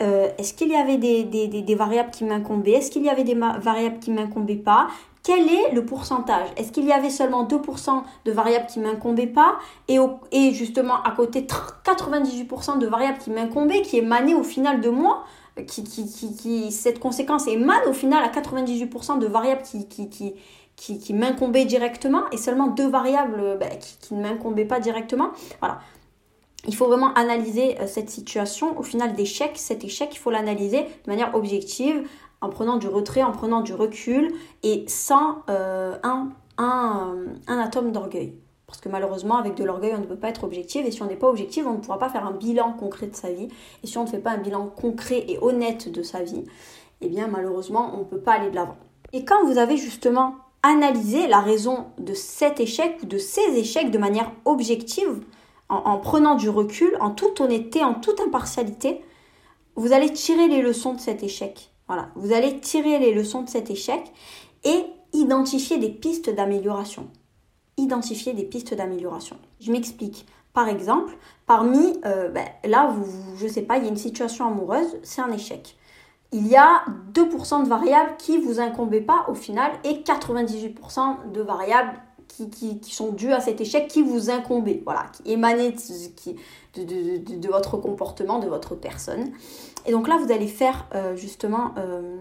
euh, est-ce qu'il y avait des, des variables qui m'incombaient? Est-ce qu'il y avait des variables qui m'incombaient pas? Quel est le pourcentage? Est-ce qu'il y avait seulement 2% de variables qui m'incombaient pas? Et, justement à côté 98% de variables qui m'incombaient, qui émanaient au final de moi qui, qui, cette conséquence émane au final à 98% de variables qui, qui, m'incombaient directement et seulement deux variables ben, qui, ne m'incombaient pas directement? Voilà. Il faut vraiment analyser euh, cette situation. Au final d'échec, cet échec, il faut l'analyser de manière objective, en prenant du retrait, en prenant du recul et sans euh, un, un, atome d'orgueil. Parce que malheureusement, avec de l'orgueil, on ne peut pas être objectif. Et si on n'est pas objectif, on ne pourra pas faire un bilan concret de sa vie. Et si on ne fait pas un bilan concret et honnête de sa vie, eh bien malheureusement, on ne peut pas aller de l'avant. Et quand vous avez justement analysé la raison de cet échec ou de ces échecs de manière objective, en prenant du recul, en toute honnêteté, en toute impartialité, vous allez tirer les leçons de cet échec. Voilà, vous allez tirer les leçons de cet échec et identifier des pistes d'amélioration. Identifier des pistes d'amélioration. Je m'explique. Par exemple, parmi, euh, ben, là, vous, je sais pas, il y a une situation amoureuse, c'est un échec. il y a 2% de variables qui vous incombent pas au final et 98% de variables qui, sont dues à cet échec qui vous incombent, voilà, qui émanent de, votre comportement, de votre personne. Et donc là, vous allez faire euh, justement euh,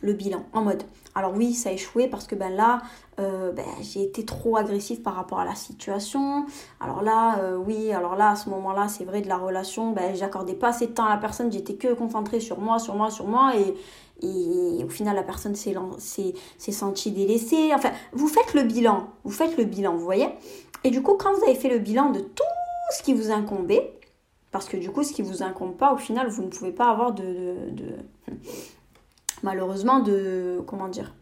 le bilan en mode alors oui ça a échoué parce que ben là euh, ben, j'ai été trop agressif par rapport à la situation. Alors là oui alors là à ce moment là c'est vrai de la relation ben j'accordais pas assez de temps à la personne j'étais que concentrée sur moi sur moi sur moi et, et au final la personne s'est sentie délaissée. Enfin vous faites le bilan vous faites le bilan vous voyez? Et du coup quand vous avez fait le bilan de tout ce qui vous incombait parce que du coup, ce qui vous incombe pas, au final, vous ne pouvez pas avoir de, malheureusement de comment dire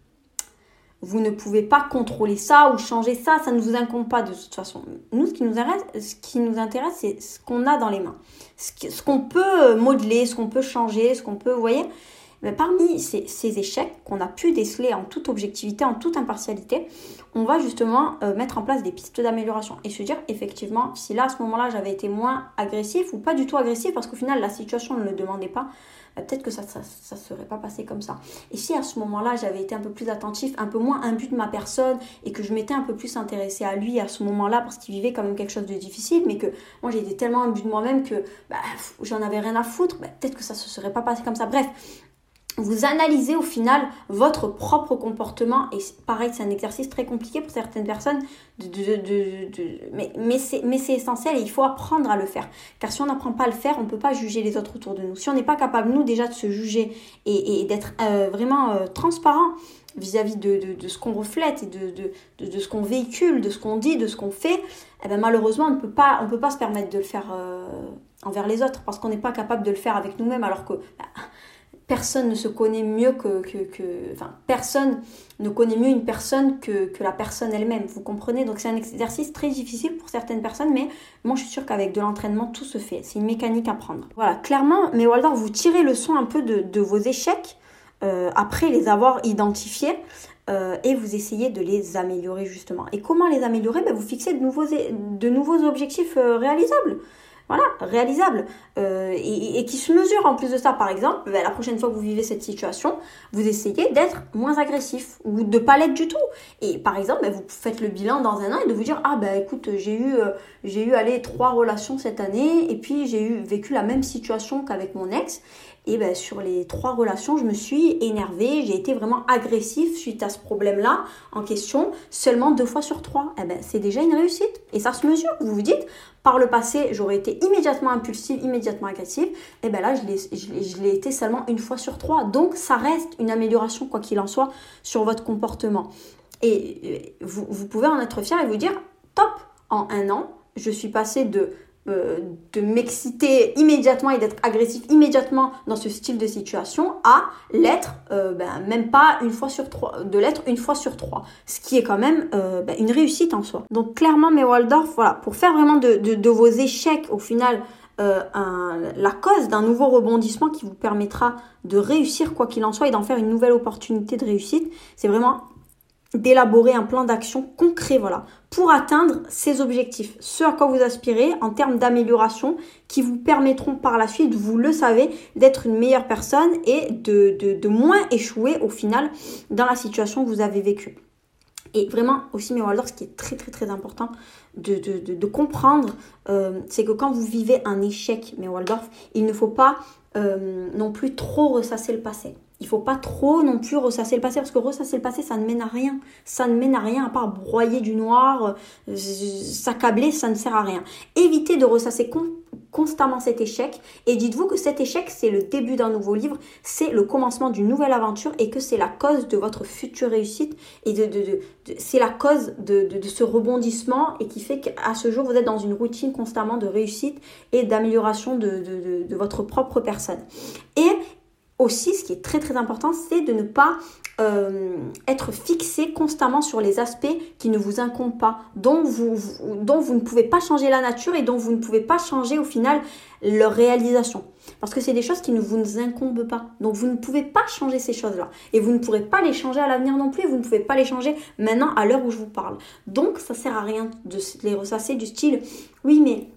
vous ne pouvez pas contrôler ça ou changer ça, ça ne vous incombe pas de toute façon. Nous, ce qui nous intéresse, ce qui nous intéresse, c'est ce qu'on a dans les mains, ce qu'on peut modeler, ce qu'on peut changer, ce qu'on peut, vous voyez. Mais parmi ces, échecs qu'on a pu déceler en toute objectivité, en toute impartialité, on va justement euh, mettre en place des pistes d'amélioration et se dire effectivement si là à ce moment-là j'avais été moins agressif ou pas du tout agressif parce qu'au final la situation ne le demandait pas, bah, peut-être que ça ne serait pas passé comme ça. Et si à ce moment-là, j'avais été un peu plus attentif, un peu moins imbu de ma personne et que je m'étais un peu plus intéressée à lui à ce moment-là parce qu'il vivait quand même quelque chose de difficile, mais que moi j'étais tellement imbu de moi-même que bah, j'en avais rien à foutre, bah, peut-être que ça ne se serait pas passé comme ça. Bref, vous analysez au final votre propre comportement. Et pareil c'est un exercice très compliqué pour certaines personnes mais, c'est essentiel et il faut apprendre à le faire. Car si on n'apprend pas à le faire on ne peut pas juger les autres autour de nous. Si on n'est pas capable nous déjà de se juger et, d'être euh, vraiment euh, transparent vis-à-vis de, ce qu'on reflète et de, ce qu'on véhicule, de ce qu'on dit, de ce qu'on fait, eh ben malheureusement, on ne peut pas, on peut pas se permettre de le faire euh, envers les autres parce qu'on n'est pas capable de le faire avec nous-mêmes. Alors que bah, personne ne se connaît mieux que, que, Enfin, personne ne connaît mieux une personne que, la personne elle-même. Vous comprenez? Donc c'est un exercice très difficile pour certaines personnes, mais moi je suis sûre qu'avec de l'entraînement, tout se fait. C'est une mécanique à prendre. Voilà, clairement, mais Waldorf, vous tirez le son un peu de, vos échecs euh, après les avoir identifiés. Euh, et vous essayez de les améliorer justement. Et comment les améliorer? Ben, Vous fixez de nouveaux, de nouveaux objectifs euh, réalisables voilà, réalisable euh, et, qui se mesure en plus de ça. Par exemple, ben, la prochaine fois que vous vivez cette situation, vous essayez d'être moins agressif ou de pas l'être du tout. Et par exemple, ben, vous faites le bilan dans un an et de vous dire ah ben écoute j'ai eu euh, j'ai eu allez trois relations cette année et puis j'ai eu vécu la même situation qu'avec mon ex et ben, sur les trois relations, je me suis énervée, j'ai été vraiment agressif suite à ce problème-là en question, seulement deux fois sur trois. Eh ben, c'est déjà une réussite. Et ça se mesure. Vous vous dites, par le passé, j'aurais été immédiatement impulsive, immédiatement agressive. Et eh ben là, je l'ai été seulement une fois sur trois. Donc, ça reste une amélioration, quoi qu'il en soit, sur votre comportement. Et euh, vous, vous pouvez en être fier et vous dire, top, en un an, je suis passée de euh, de m'exciter immédiatement et d'être agressif immédiatement dans ce style de situation à l'être euh, ben, même pas une fois sur trois de l'être une fois sur trois. Ce qui est quand même euh, ben, une réussite en soi. Donc clairement mais Waldorf voilà pour faire vraiment de, vos échecs au final la cause d'un nouveau rebondissement qui vous permettra de réussir quoi qu'il en soit et d'en faire une nouvelle opportunité de réussite c'est vraiment d'élaborer un plan d'action concret, voilà, pour atteindre ces objectifs, ce à quoi vous aspirez en termes d'amélioration qui vous permettront par la suite, vous le savez, d'être une meilleure personne et de, de, moins échouer au final dans la situation que vous avez vécue. Et vraiment aussi, mais Waldorf, ce qui est très très très important de, comprendre, euh, c'est que quand vous vivez un échec, mais Waldorf, il ne faut pas euh, non plus trop ressasser le passé il faut pas trop non plus ressasser le passé parce que ressasser le passé ça ne mène à rien. Ça ne mène à rien à part broyer du noir euh, s'accabler ça ne sert à rien. Évitez de ressasser constamment cet échec et dites-vous que cet échec c'est le début d'un nouveau livre c'est le commencement d'une nouvelle aventure et que c'est la cause de votre future réussite et de, de, de, c'est la cause de, de, ce rebondissement et qui fait qu'à ce jour vous êtes dans une routine constamment de réussite et d'amélioration de, de votre propre personne. Et aussi, ce qui est très très important, c'est de ne pas euh, être fixé constamment sur les aspects qui ne vous incombent pas, dont vous, dont vous ne pouvez pas changer la nature et dont vous ne pouvez pas changer au final leur réalisation. Parce que c'est des choses qui ne vous incombent pas. Donc vous ne pouvez pas changer ces choses-là. Et vous ne pourrez pas les changer à l'avenir non plus. Vous ne pouvez pas les changer maintenant à l'heure où je vous parle. Donc ça sert à rien de les ressasser du style, oui mais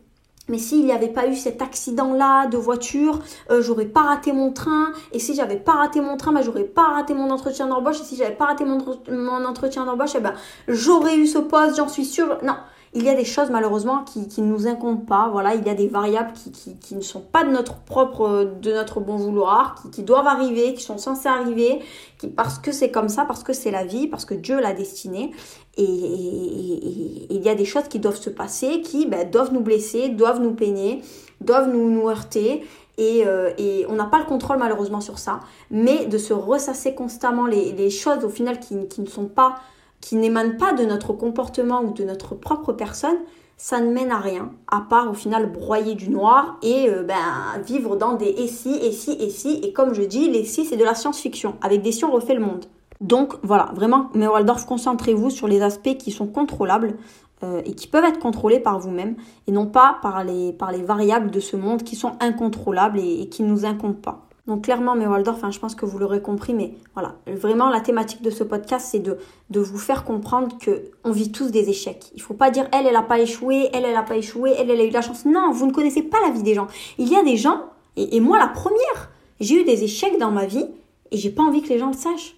mais s'il n'y avait pas eu cet accident-là de voiture, euh, j'aurais pas raté mon train. Et si j'avais pas raté mon train, bah, j'aurais pas raté mon entretien d'embauche. Et si j'avais pas raté mon, entretien d'embauche, eh ben, j'aurais eu ce poste, j'en suis sûre. Non, il y a des choses malheureusement qui, ne nous incombent pas. Voilà, il y a des variables qui, qui, qui, ne sont pas de notre propre, de notre bon vouloir, qui, qui doivent arriver, qui sont censées arriver, qui, parce que c'est comme ça, parce que c'est la vie, parce que Dieu l'a destiné. Et, il y a des choses qui doivent se passer, qui ben, doivent nous blesser, doivent nous peiner, doivent nous, nous heurter. Et, euh, et, on n'a pas le contrôle malheureusement sur ça, mais de se ressasser constamment les, les choses au final qui, qui ne sont pas qui n'émanent pas de notre comportement ou de notre propre personne, ça ne mène à rien, à part au final broyer du noir et euh, ben, vivre dans des et si, et si, et si. Et comme je dis, les si, c'est de la science-fiction. Avec des si, on refait le monde. Donc voilà, vraiment, mais Waldorf, concentrez-vous sur les aspects qui sont contrôlables euh, et qui peuvent être contrôlés par vous-même et non pas par les, variables de ce monde qui sont incontrôlables et, et qui ne nous incombent pas. Donc clairement, mais Waldorf, enfin, je pense que vous l'aurez compris, mais voilà, vraiment la thématique de ce podcast, c'est de, de vous faire comprendre que on vit tous des échecs. Il faut pas dire elle, elle a pas échoué, elle, elle a pas échoué, elle, elle a eu de la chance. Non, vous ne connaissez pas la vie des gens. Il y a des gens, et, moi la première, j'ai eu des échecs dans ma vie et j'ai pas envie que les gens le sachent.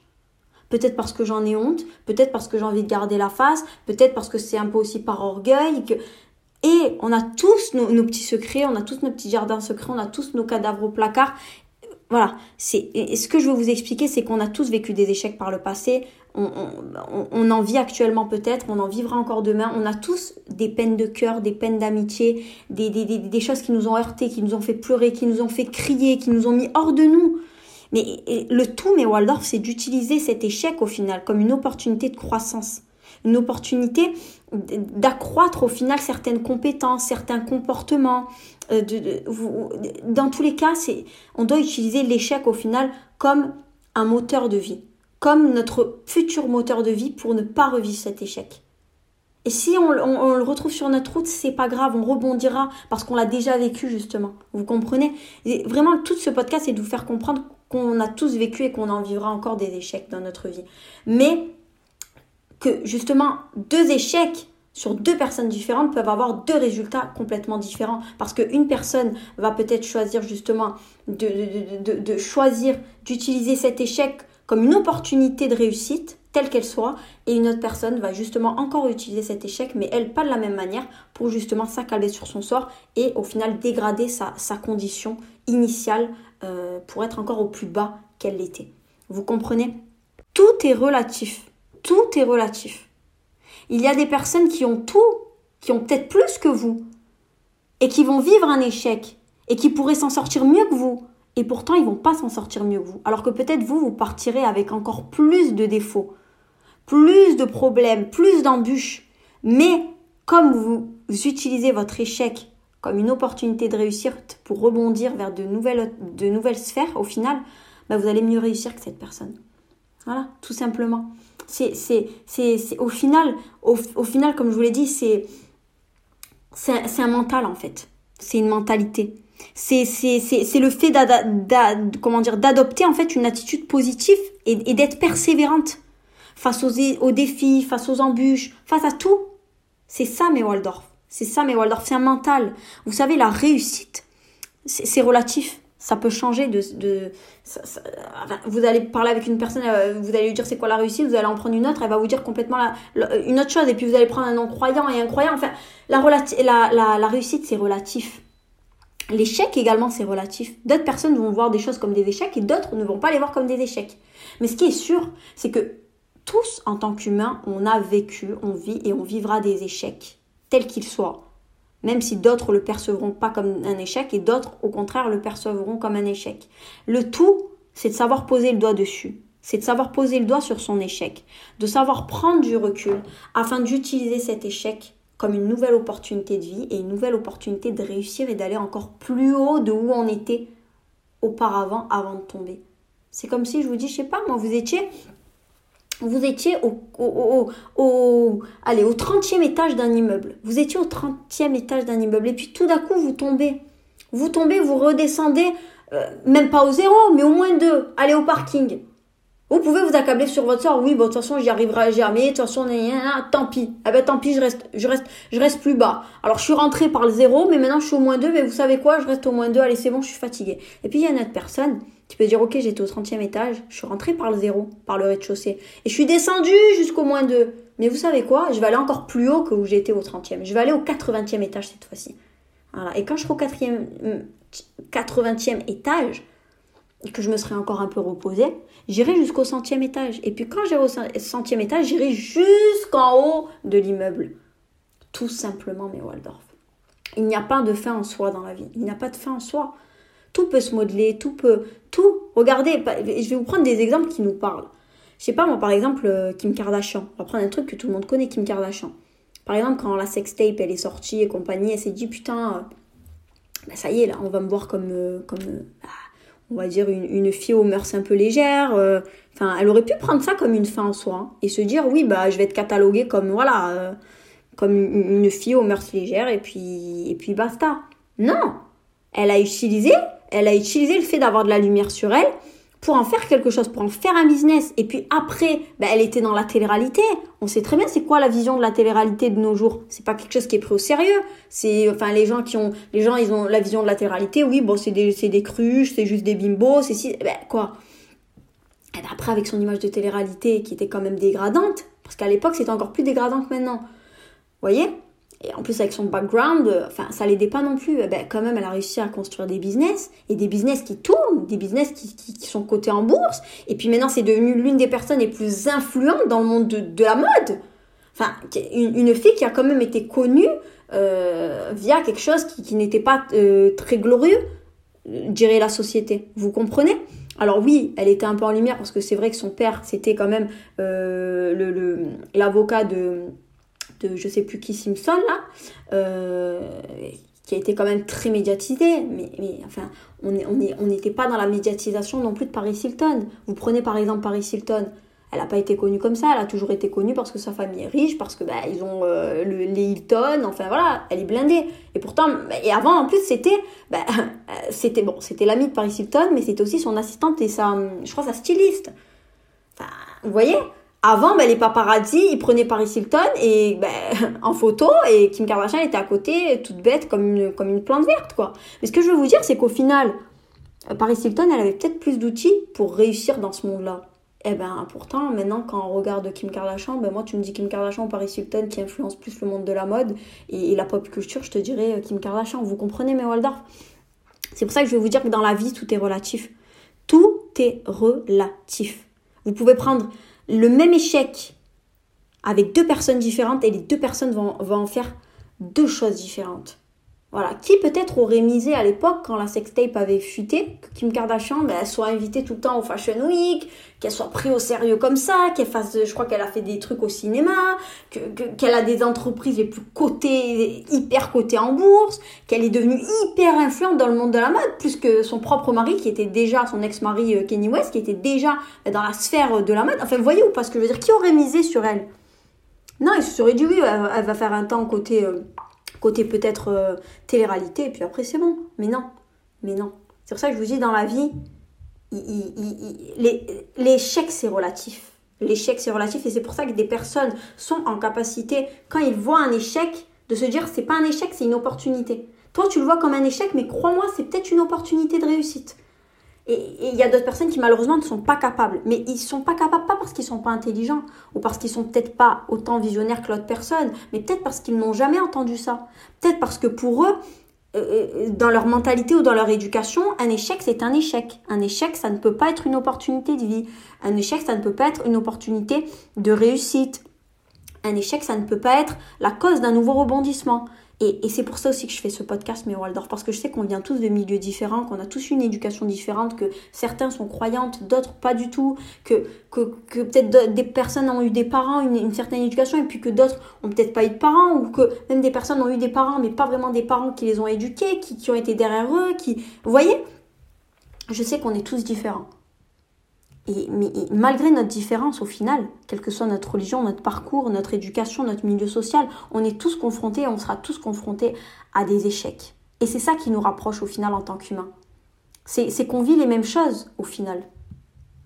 Peut-être parce que j'en ai honte, peut-être parce que j'ai envie de garder la face, peut-être parce que c'est un peu aussi par orgueil et on a tous nos, nos, petits secrets, on a tous nos petits jardins secrets, on a tous nos cadavres au placard voilà, c'est ce que je veux vous expliquer, c'est qu'on a tous vécu des échecs par le passé. On, on, en vit actuellement peut-être, on en vivra encore demain. On a tous des peines de cœur, des peines d'amitié, des, des, des, des, choses qui nous ont heurtés, qui nous ont fait pleurer, qui nous ont fait crier, qui nous ont mis hors de nous. Mais le tout, mais Waldorf, c'est d'utiliser cet échec au final comme une opportunité de croissance, une opportunité d'accroître au final certaines compétences, certains comportements, euh, dans tous les cas, on doit utiliser l'échec au final comme un moteur de vie, comme notre futur moteur de vie pour ne pas revivre cet échec. Et si on, le retrouve sur notre route, c'est pas grave, on rebondira parce qu'on l'a déjà vécu justement. Vous comprenez? Vraiment, tout ce podcast, c'est de vous faire comprendre qu'on a tous vécu et qu'on en vivra encore des échecs dans notre vie. Mais justement, deux échecs sur deux personnes différentes peuvent avoir deux résultats complètement différents. Parce qu'une personne va peut-être choisir justement de, choisir d'utiliser cet échec comme une opportunité de réussite, telle qu'elle soit, et une autre personne va justement encore utiliser cet échec, mais elle pas de la même manière, pour justement s'accabler sur son sort et au final dégrader sa, sa condition initiale euh, pour être encore au plus bas qu'elle l'était. Vous comprenez? Tout est relatif. Tout est relatif. Il y a des personnes qui ont tout, qui ont peut-être plus que vous, et qui vont vivre un échec, et qui pourraient s'en sortir mieux que vous. Et pourtant, ils vont pas s'en sortir mieux que vous. Alors que peut-être vous, vous partirez avec encore plus de défauts, plus de problèmes, plus d'embûches. Mais comme vous, utilisez votre échec comme une opportunité de réussir pour rebondir vers de nouvelles, de nouvelles sphères, au final, bah, vous allez mieux réussir que cette personne. Voilà, tout simplement c'est, c'est, c'est, au final, au, final, comme je vous l'ai dit, c'est, c'est, un mental en fait. C'est une mentalité. C'est, c'est, c'est, le fait comment dire, d'adopter en fait une attitude positive et, d'être persévérante face aux, aux défis, face aux embûches, face à tout. C'est ça, mes Waldorf. C'est ça, mes Waldorf. C'est un mental. Vous savez, la réussite, c'est relatif ça peut changer de, vous allez parler avec une personne euh, vous allez lui dire c'est quoi la réussite vous allez en prendre une autre elle va vous dire complètement une autre chose et puis vous allez prendre un non croyant et un croyant enfin la réussite c'est relatif. L'échec également c'est relatif. D'autres personnes vont voir des choses comme des échecs et d'autres ne vont pas les voir comme des échecs. Mais ce qui est sûr c'est que tous en tant qu'humains on a vécu on vit et on vivra des échecs tels qu'ils soient même si d'autres le percevront pas comme un échec et d'autres au contraire le percevront comme un échec. Le tout, c'est de savoir poser le doigt dessus, c'est de savoir poser le doigt sur son échec, de savoir prendre du recul afin d'utiliser cet échec comme une nouvelle opportunité de vie et une nouvelle opportunité de réussir et d'aller encore plus haut de où on était auparavant avant de tomber. C'est comme si je vous dis, je sais pas, moi vous étiez vous étiez au, au, au, allez, au 30e étage d'un immeuble. Vous étiez au 30e étage d'un immeuble. Et puis tout d'un coup, vous tombez. Vous tombez, vous redescendez, euh, même pas au zéro, mais au moins deux. Allez au parking. Vous pouvez vous accabler sur votre sort. Oui, bon, de toute façon, j'y arriverai jamais. De toute façon, tant pis. Eh ben, tant pis, je reste, je reste, je reste plus bas. Alors, je suis rentrée par le zéro, mais maintenant, je suis au moins 2. Mais vous savez quoi? Je reste au moins 2. Allez, c'est bon, je suis fatiguée. Et puis, il y a une autre personne qui peut dire, OK, j'étais au 30e étage. Je suis rentrée par le zéro, par le rez-de-chaussée. Et je suis descendue jusqu'au moins 2. Mais vous savez quoi? Je vais aller encore plus haut que où j'étais au 30e. Je vais aller au 80e étage cette fois-ci. Voilà. Et quand je serai au 4e, 80e étage, et que je me serai encore un peu reposée, j'irai jusqu'au centième étage. Et puis quand j'irai au centième étage, j'irai jusqu'en haut de l'immeuble. Tout simplement, mes Waldorf. Il n'y a pas de fin en soi dans la vie. Il n'y a pas de fin en soi. Tout peut se modeler, tout peut... Tout. Regardez, je vais vous prendre des exemples qui nous parlent. Je sais pas, moi, par exemple, euh, Kim Kardashian. On va prendre un truc que tout le monde connaît, Kim Kardashian. Par exemple, quand la sextape, elle est sortie et compagnie, elle s'est dit, putain, ben ça y est, là, on va me voir comme... Euh, comme bah, on va dire, une, fille aux mœurs un peu légères. Euh, enfin, elle aurait pu prendre ça comme une fin en soi hein, et se dire, oui, bah, je vais être cataloguée comme, voilà, euh, comme une, fille aux mœurs légères et puis, et puis basta. Non! Elle a utilisé, elle a utilisé le fait d'avoir de la lumière sur elle pour en faire quelque chose, pour en faire un business. Et puis après, ben, elle était dans la télé-réalité. On sait très bien c'est quoi la vision de la télé-réalité de nos jours. C'est pas quelque chose qui est pris au sérieux. C'est, enfin, les gens qui ont, les gens, ils ont la vision de la télé-réalité. Oui, bon, c'est des, c'est des cruches, c'est juste des bimbos, c'est si, ben, quoi. Et ben, après, avec son image de télé-réalité qui était quand même dégradante, parce qu'à l'époque, c'était encore plus dégradant que maintenant. Vous voyez? Et en plus avec son background, euh, enfin ça l'aidait pas non plus. Eh ben, quand même, elle a réussi à construire des business et des business qui tournent, des business qui, qui, sont cotés en bourse. Et puis maintenant, c'est devenu l'une des personnes les plus influentes dans le monde de, de la mode. Enfin, une, une, fille qui a quand même été connue euh, via quelque chose qui, qui n'était pas euh, très glorieux, dirait la société. Vous comprenez? Alors oui, elle était un peu en lumière parce que c'est vrai que son père, c'était quand même euh, l'avocat de de je sais plus qui Simpson là, euh, qui a été quand même très médiatisé, mais, mais enfin, on n'était on pas dans la médiatisation non plus de Paris Hilton. Vous prenez par exemple Paris Hilton, elle n'a pas été connue comme ça, elle a toujours été connue parce que sa famille est riche, parce que bah, ils ont euh, le, les Hilton, enfin voilà, elle est blindée. Et pourtant, et avant en plus c'était, bah, c'était bon, c'était l'ami de Paris Hilton, mais c'était aussi son assistante et sa, je crois sa styliste. Enfin, vous voyez? Avant, ben, les paparazzi, ils prenaient Paris Hilton et, ben, en photo et Kim Kardashian était à côté, toute bête, comme une, comme une plante verte, quoi. Mais ce que je veux vous dire, c'est qu'au final, euh, Paris Hilton, elle avait peut-être plus d'outils pour réussir dans ce monde-là. Et eh ben, pourtant, maintenant, quand on regarde Kim Kardashian, ben, moi, tu me dis Kim Kardashian ou Paris Hilton qui influence plus le monde de la mode et, la pop culture, je te dirais euh, Kim Kardashian. Vous comprenez, mes Waldorf? C'est pour ça que je vais vous dire que dans la vie, tout est relatif. Tout est relatif. Vous pouvez prendre le même échec avec deux personnes différentes et les deux personnes vont, en faire deux choses différentes. Voilà. Qui peut-être aurait misé à l'époque, quand la sextape avait fuité, que Kim Kardashian ben, soit invitée tout le temps au Fashion Week, qu'elle soit prise au sérieux comme ça, qu'elle fasse, je crois qu'elle a fait des trucs au cinéma, qu'elle a des entreprises les plus cotées, hyper cotées en bourse, qu'elle est devenue hyper influente dans le monde de la mode, plus que son propre mari, qui était déjà, son ex-mari euh, Kenny West, qui était déjà dans la sphère de la mode. Enfin, voyez ou pas ce que je veux dire Qui aurait misé sur elle? Non, il se serait dit oui, elle, va faire un temps côté... Euh, côté peut-être euh, télé-réalité, et puis après c'est bon. Mais non, mais non. C'est pour ça que je vous dis, dans la vie, l'échec c'est relatif. L'échec c'est relatif, et c'est pour ça que des personnes sont en capacité, quand ils voient un échec, de se dire c'est pas un échec, c'est une opportunité. Toi, tu le vois comme un échec, mais crois-moi, c'est peut-être une opportunité de réussite. Et il y a d'autres personnes qui malheureusement ne sont pas capables. Mais ils ne sont pas capables pas parce qu'ils ne sont pas intelligents ou parce qu'ils sont peut-être pas autant visionnaires que l'autre personne, mais peut-être parce qu'ils n'ont jamais entendu ça. Peut-être parce que pour eux, euh, euh, dans leur mentalité ou dans leur éducation, un échec, c'est un échec. Un échec, ça ne peut pas être une opportunité de vie. Un échec, ça ne peut pas être une opportunité de réussite. Un échec, ça ne peut pas être la cause d'un nouveau rebondissement. Et, c'est pour ça aussi que je fais ce podcast, mais Waldorf, parce que je sais qu'on vient tous de milieux différents, qu'on a tous une éducation différente, que certains sont croyantes, d'autres pas du tout, que, que, que peut-être des personnes ont eu des parents, une, certaine éducation, et puis que d'autres ont peut-être pas eu de parents, ou que même des personnes ont eu des parents, mais pas vraiment des parents qui les ont éduqués, qui, qui ont été derrière eux, qui... Vous voyez? Je sais qu'on est tous différents. Et, malgré notre différence, au final, quelle que soit notre religion, notre parcours, notre éducation, notre milieu social, on est tous confrontés, on sera tous confrontés à des échecs. Et c'est ça qui nous rapproche au final en tant qu'humains. C'est qu'on vit les mêmes choses au final.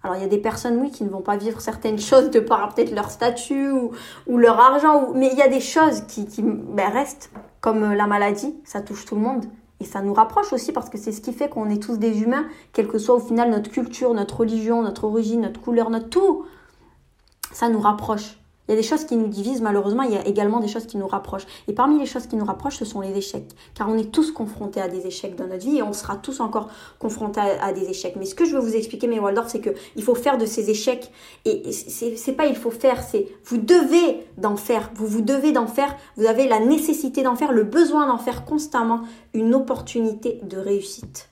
Alors il y a des personnes, oui, qui ne vont pas vivre certaines choses de par peut-être leur statut ou, leur argent, mais il y a des choses qui, ben, restent, comme euh, la maladie, ça touche tout le monde. Et ça nous rapproche aussi parce que c'est ce qui fait qu'on est tous des humains, quelle que soit au final notre culture, notre religion, notre origine, notre couleur, notre tout. Ça nous rapproche. Il y a des choses qui nous divisent, malheureusement, il y a également des choses qui nous rapprochent. Et parmi les choses qui nous rapprochent, ce sont les échecs. Car on est tous confrontés à des échecs dans notre vie et on sera tous encore confrontés à, des échecs. Mais ce que je veux vous expliquer, mes Waldorf, c'est qu'il faut faire de ces échecs. Et c'est pas il faut faire, c'est vous devez d'en faire. Vous vous devez d'en faire. Vous avez la nécessité d'en faire, le besoin d'en faire constamment une opportunité de réussite.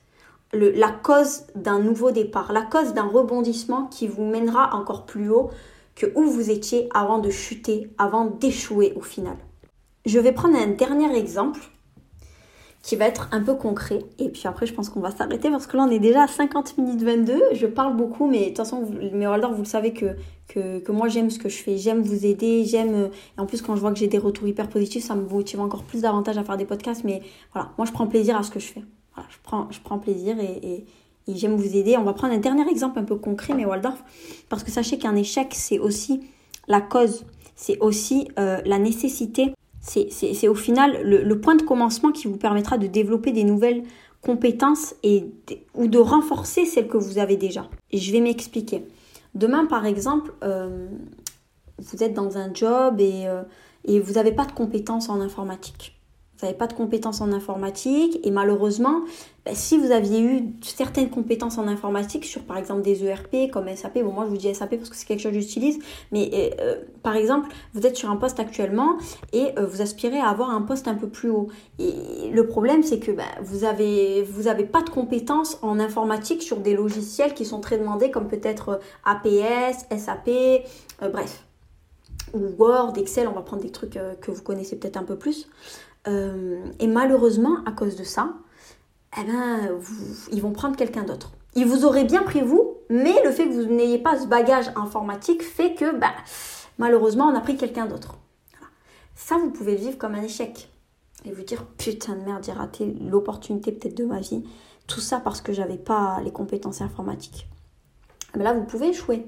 La cause d'un nouveau départ, la cause d'un rebondissement qui vous mènera encore plus haut que où vous étiez avant de chuter, avant d'échouer au final. Je vais prendre un dernier exemple qui va être un peu concret. Et puis après, je pense qu'on va s'arrêter parce que là, on est déjà à 50 minutes 22. Je parle beaucoup, mais de toute façon, mes Waldorf, vous le savez que, moi, j'aime ce que je fais. J'aime vous aider. J'aime. Et en plus, quand je vois que j'ai des retours hyper positifs, ça me motive encore plus davantage à faire des podcasts. Mais voilà, moi, je prends plaisir à ce que je fais. Voilà, je prends, je prends plaisir et, j'aime vous aider. On va prendre un dernier exemple un peu concret, mais Waldorf, parce que sachez qu'un échec, c'est aussi la cause, c'est aussi euh, la nécessité, c'est au final le, point de commencement qui vous permettra de développer des nouvelles compétences et, ou de renforcer celles que vous avez déjà. Et je vais m'expliquer. Demain, par exemple, euh, vous êtes dans un job et, euh, et vous n'avez pas de compétences en informatique vous n'avez pas de compétences en informatique et malheureusement, ben, si vous aviez eu certaines compétences en informatique sur par exemple des ERP comme SAP, bon moi je vous dis SAP parce que c'est quelque chose que j'utilise, mais euh, euh, par exemple vous êtes sur un poste actuellement et euh, vous aspirez à avoir un poste un peu plus haut. Et le problème c'est que ben, vous avez vous avez pas de compétences en informatique sur des logiciels qui sont très demandés comme peut-être APS, SAP, bref ou Word, Excel, on va prendre des trucs que vous connaissez peut-être un peu plus. Euh, et malheureusement, à cause de ça, eh ben, ils vont prendre quelqu'un d'autre. Ils vous auraient bien pris vous, mais le fait que vous n'ayez pas ce bagage informatique fait que bah, malheureusement, on a pris quelqu'un d'autre. Ça, vous pouvez le vivre comme un échec. Et vous dire, putain de merde, j'ai raté l'opportunité peut-être de ma vie. Tout ça parce que j'avais pas les compétences informatiques. Mais là, vous pouvez échouer.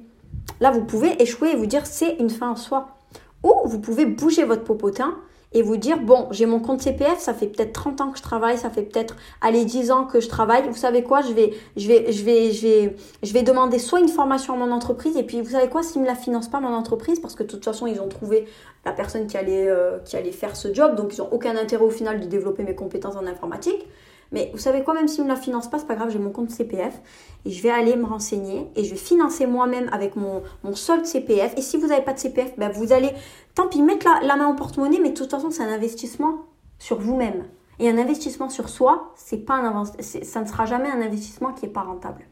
Là, vous pouvez échouer et vous dire, c'est une fin en soi. Ou vous pouvez bouger votre popotin et vous dire bon, j'ai mon compte CPF, ça fait peut-être 30 ans que je travaille, ça fait peut-être allez 10 ans que je travaille. Vous savez quoi Je vais je vais je vais je vais je vais demander soit une formation à mon entreprise et puis vous savez quoi s'ils me la financent pas mon entreprise parce que de toute façon, ils ont trouvé la personne qui allait euh, qui allait faire ce job donc ils ont aucun intérêt au final de développer mes compétences en informatique. Mais vous savez quoi, même si on ne la finance pas, c'est pas grave, j'ai mon compte CPF et je vais aller me renseigner et je vais financer moi-même avec mon, mon solde CPF. Et si vous n'avez pas de CPF, ben vous allez, tant pis, mettre la, main en porte-monnaie, mais de toute façon, c'est un investissement sur vous-même. Et un investissement sur soi, c'est pas un ça ne sera jamais un investissement qui est pas rentable.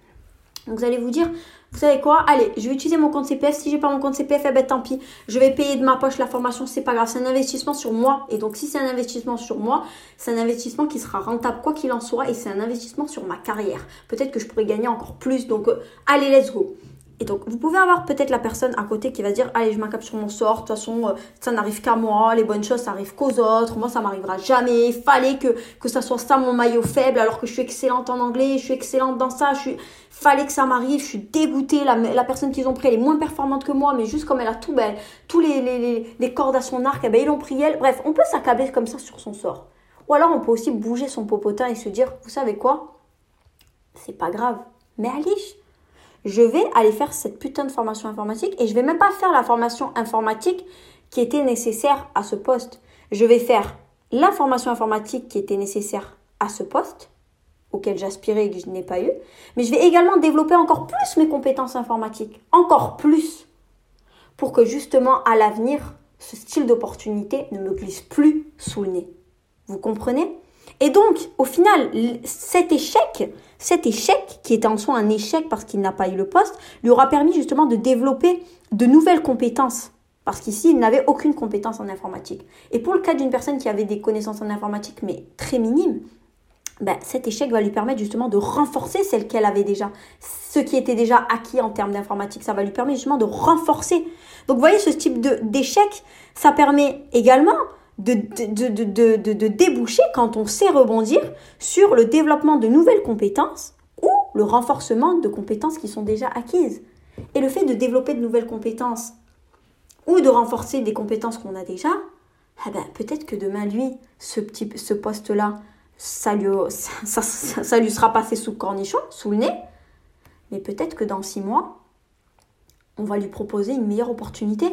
Donc vous allez vous dire, vous savez quoi? Allez, je vais utiliser mon compte CPF. Si j'ai pas mon compte CPF, eh ben tant pis. Je vais payer de ma poche la formation, c'est pas grave. C'est un investissement sur moi. Et donc si c'est un investissement sur moi, c'est un investissement qui sera rentable quoi qu'il en soit. Et c'est un investissement sur ma carrière. Peut-être que je pourrais gagner encore plus. Donc euh, allez, let's go. Et donc, vous pouvez avoir peut-être la personne à côté qui va dire Allez, je m'accapte sur mon sort, de toute façon, euh, ça n'arrive qu'à moi, les bonnes choses, ça arrive qu'aux autres, moi, ça m'arrivera jamais. Fallait que, que ça soit ça mon maillot faible, alors que je suis excellente en anglais, je suis excellente dans ça, je suis... fallait que ça m'arrive, je suis dégoûtée. La, la personne qu'ils ont pris, elle est moins performante que moi, mais juste comme elle a tout, ben, tous les, les, les, cordes à son arc, eh ben, ils l'ont pris elle. Bref, on peut s'accabler comme ça sur son sort. Ou alors, on peut aussi bouger son popotin et se dire Vous savez quoi? C'est pas grave, mais allez je vais aller faire cette putain de formation informatique et je vais même pas faire la formation informatique qui était nécessaire à ce poste. Je vais faire la formation informatique qui était nécessaire à ce poste auquel j'aspirais et que je n'ai pas eu, mais je vais également développer encore plus mes compétences informatiques, encore plus, pour que justement à l'avenir, ce style d'opportunité ne me glisse plus sous le nez. Vous comprenez? Et donc, au final, cet échec, cet échec, qui était en soi un échec parce qu'il n'a pas eu le poste, lui aura permis justement de développer de nouvelles compétences. Parce qu'ici, il n'avait aucune compétence en informatique. Et pour le cas d'une personne qui avait des connaissances en informatique, mais très minimes, ben, cet échec va lui permettre justement de renforcer celle qu'elle avait déjà. Ce qui était déjà acquis en termes d'informatique, ça va lui permettre justement de renforcer. Donc vous voyez, ce type d'échec, ça permet également de, de, de, déboucher quand on sait rebondir sur le développement de nouvelles compétences ou le renforcement de compétences qui sont déjà acquises. Et le fait de développer de nouvelles compétences ou de renforcer des compétences qu'on a déjà, eh ben, peut-être que demain, lui, ce, ce poste-là, ça ça, ça, lui sera passé sous le cornichon, sous le nez. Mais peut-être que dans six mois, on va lui proposer une meilleure opportunité.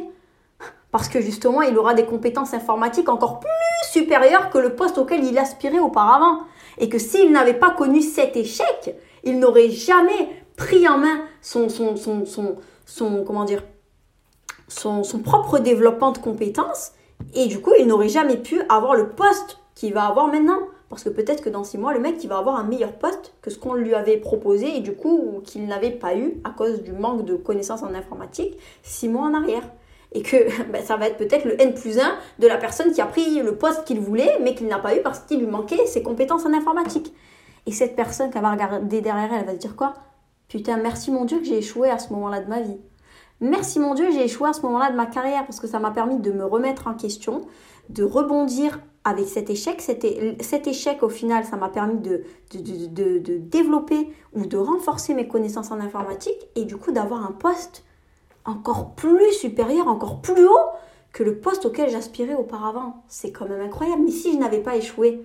Parce que justement, il aura des compétences informatiques encore plus supérieures que le poste auquel il aspirait auparavant. Et que s'il n'avait pas connu cet échec, il n'aurait jamais pris en main son, son, son, son, son comment dire, son, son propre développement de compétences. Et du coup, il n'aurait jamais pu avoir le poste qu'il va avoir maintenant. Parce que peut-être que dans six mois, le mec, il va avoir un meilleur poste que ce qu'on lui avait proposé et du coup, qu'il n'avait pas eu à cause du manque de connaissances en informatique six mois en arrière. Et que ben, ça va être peut-être le N plus 1 de la personne qui a pris le poste qu'il voulait, mais qu'il n'a pas eu parce qu'il lui manquait ses compétences en informatique. Et cette personne qui va regarder derrière elle, elle va se dire quoi? Putain, merci mon Dieu que j'ai échoué à ce moment-là de ma vie. Merci mon Dieu, j'ai échoué à ce moment-là de ma carrière parce que ça m'a permis de me remettre en question, de rebondir avec cet échec. Cet, échec, au final, ça m'a permis de, développer ou de renforcer mes connaissances en informatique et du coup d'avoir un poste encore plus supérieur, encore plus haut que le poste auquel j'aspirais auparavant. C'est quand même incroyable. Mais si je n'avais pas échoué,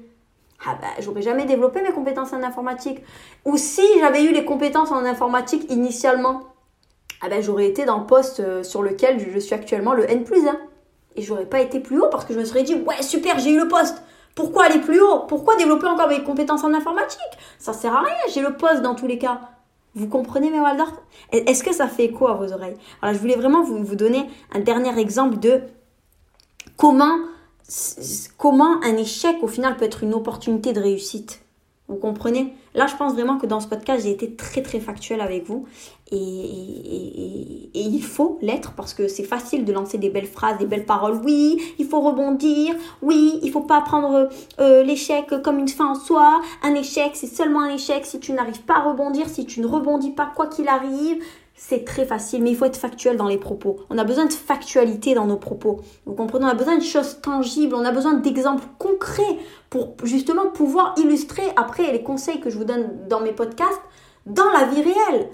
ah ben, j'aurais jamais développé mes compétences en informatique. Ou si j'avais eu les compétences en informatique initialement, ah ben, j'aurais été dans le poste euh, sur lequel je suis actuellement, le N plus 1. Et j'aurais pas été plus haut parce que je me serais dit, ouais, super, j'ai eu le poste. Pourquoi aller plus haut? Pourquoi développer encore mes compétences en informatique? Ça sert à rien, j'ai le poste dans tous les cas. Vous comprenez mes Waldorf? Est-ce que ça fait écho à vos oreilles? Alors je voulais vraiment vous, vous donner un dernier exemple de comment, comment un échec au final peut être une opportunité de réussite. Vous comprenez? Là, je pense vraiment que dans ce podcast, j'ai été très très factuel avec vous. Et, il faut l'être parce que c'est facile de lancer des belles phrases, des belles paroles. Oui, il faut rebondir. Oui, il faut pas prendre euh, l'échec comme une fin en soi. Un échec, c'est seulement un échec si tu n'arrives pas à rebondir, si tu ne rebondis pas quoi qu'il arrive c'est très facile, mais il faut être factuel dans les propos. On a besoin de factualité dans nos propos. Vous comprenez On a besoin de choses tangibles, on a besoin d'exemples concrets pour justement pouvoir illustrer après les conseils que je vous donne dans mes podcasts dans la vie réelle.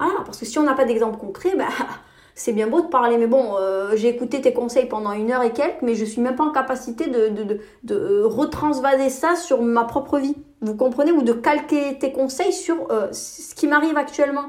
Voilà, parce que si on n'a pas d'exemple concret, bah, c'est bien beau de parler, mais bon, euh, j'ai écouté tes conseils pendant une heure et quelques, mais je suis même pas en capacité de, de, retransvaser ça sur ma propre vie. Vous comprenez? Ou de calquer tes conseils sur euh, ce qui m'arrive actuellement.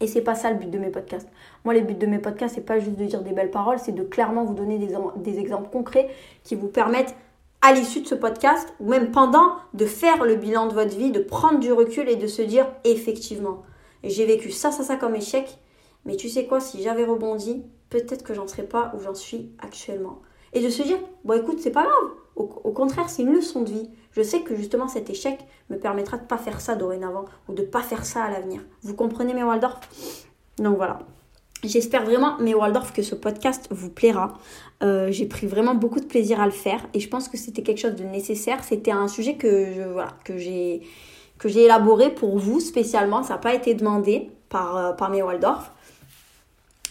Et c'est pas ça le but de mes podcasts. Moi, le but de mes podcasts, c'est pas juste de dire des belles paroles, c'est de clairement vous donner des exemples concrets qui vous permettent, à l'issue de ce podcast, ou même pendant, de faire le bilan de votre vie, de prendre du recul et de se dire effectivement, j'ai vécu ça, ça, ça comme échec, mais tu sais quoi, si j'avais rebondi, peut-être que j'en serais pas où j'en suis actuellement. Et de se dire, bon écoute, c'est pas grave. Au, contraire, c'est une leçon de vie. Je sais que justement cet échec me permettra de ne pas faire ça dorénavant ou de pas faire ça à l'avenir. Vous comprenez mes Waldorf? Donc voilà. J'espère vraiment, mes Waldorf, que ce podcast vous plaira. Euh, j'ai pris vraiment beaucoup de plaisir à le faire et je pense que c'était quelque chose de nécessaire. C'était un sujet que je, voilà, que j'ai que j'ai élaboré pour vous spécialement. Ça n'a pas été demandé par, euh, par mes Waldorf.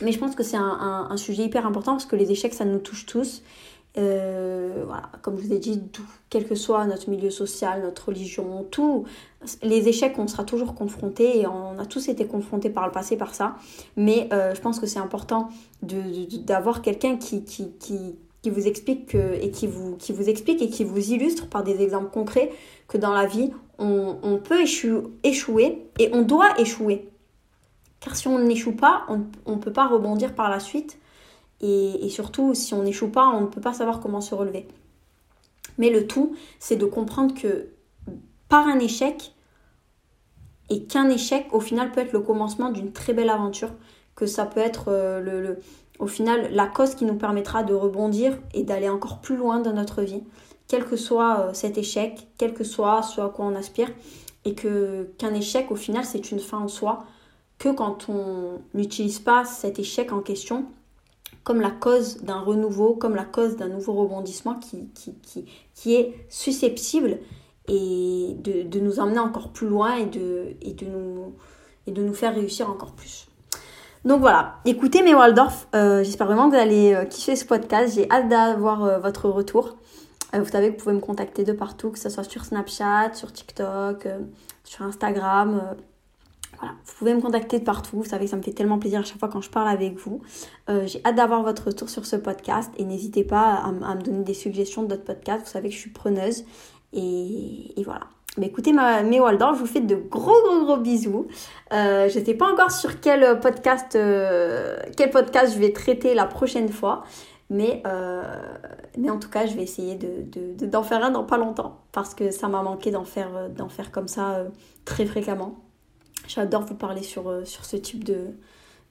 Mais je pense que c'est un, un, sujet hyper important parce que les échecs, ça nous touche tous. Euh, voilà, comme je vous ai dit, quel que soit notre milieu social, notre religion, tout, les échecs, on sera toujours confrontés et on a tous été confrontés par le passé par ça. Mais euh, je pense que c'est important d'avoir quelqu'un qui, qui, qui, qui, vous explique et qui vous, qui vous explique et qui vous illustre par des exemples concrets que dans la vie, on, peut échouer et on doit échouer. Car si on n'échoue pas, on ne peut pas rebondir par la suite et, surtout, si on n'échoue pas, on ne peut pas savoir comment se relever. Mais le tout, c'est de comprendre que par un échec, et qu'un échec, au final, peut être le commencement d'une très belle aventure, que ça peut être euh, au final la cause qui nous permettra de rebondir et d'aller encore plus loin dans notre vie, quel que soit euh, cet échec, quel que soit ce à quoi on aspire, et que qu'un échec, au final, c'est une fin en soi, que quand on n'utilise pas cet échec en question, comme la cause d'un renouveau, comme la cause d'un nouveau rebondissement qui, qui, qui, est susceptible et de, nous emmener encore plus loin et de, et, de nous, et de nous faire réussir encore plus. Donc voilà, écoutez mes Waldorf, euh, j'espère vraiment que vous allez euh, kiffer ce podcast, j'ai hâte d'avoir votre retour. Vous savez que vous pouvez me contacter de partout, que ce soit sur Snapchat, sur TikTok, sur Instagram voilà, vous pouvez me contacter de partout. Vous savez que ça me fait tellement plaisir à chaque fois quand je parle avec vous. Euh, j'ai hâte d'avoir votre retour sur ce podcast et n'hésitez pas à, me donner des suggestions d'autres podcasts. Vous savez que je suis preneuse. Et, voilà. Mais écoutez ma, mes Waldorf, je vous fais de gros gros gros bisous. Euh, je ne sais pas encore sur quel podcast, euh, quel podcast je vais traiter la prochaine fois. Mais, mais en tout cas, je vais essayer de, d'en faire un dans pas longtemps. Parce que ça m'a manqué d'en faire, d'en faire comme ça très fréquemment. J'adore vous parler sur, euh, sur ce type de,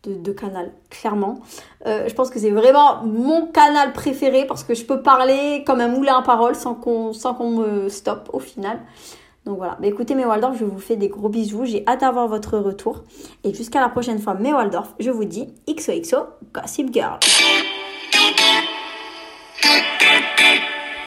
de, canal, clairement. Euh, je pense que c'est vraiment mon canal préféré parce que je peux parler comme un moulin à parole sans qu'on qu'on me stoppe au final. Donc voilà, bah, écoutez mes Waldorf, je vous fais des gros bisous, j'ai hâte d'avoir votre retour. Et jusqu'à la prochaine fois, mes Waldorf, je vous dis XOXO Gossip Girl. Thank you.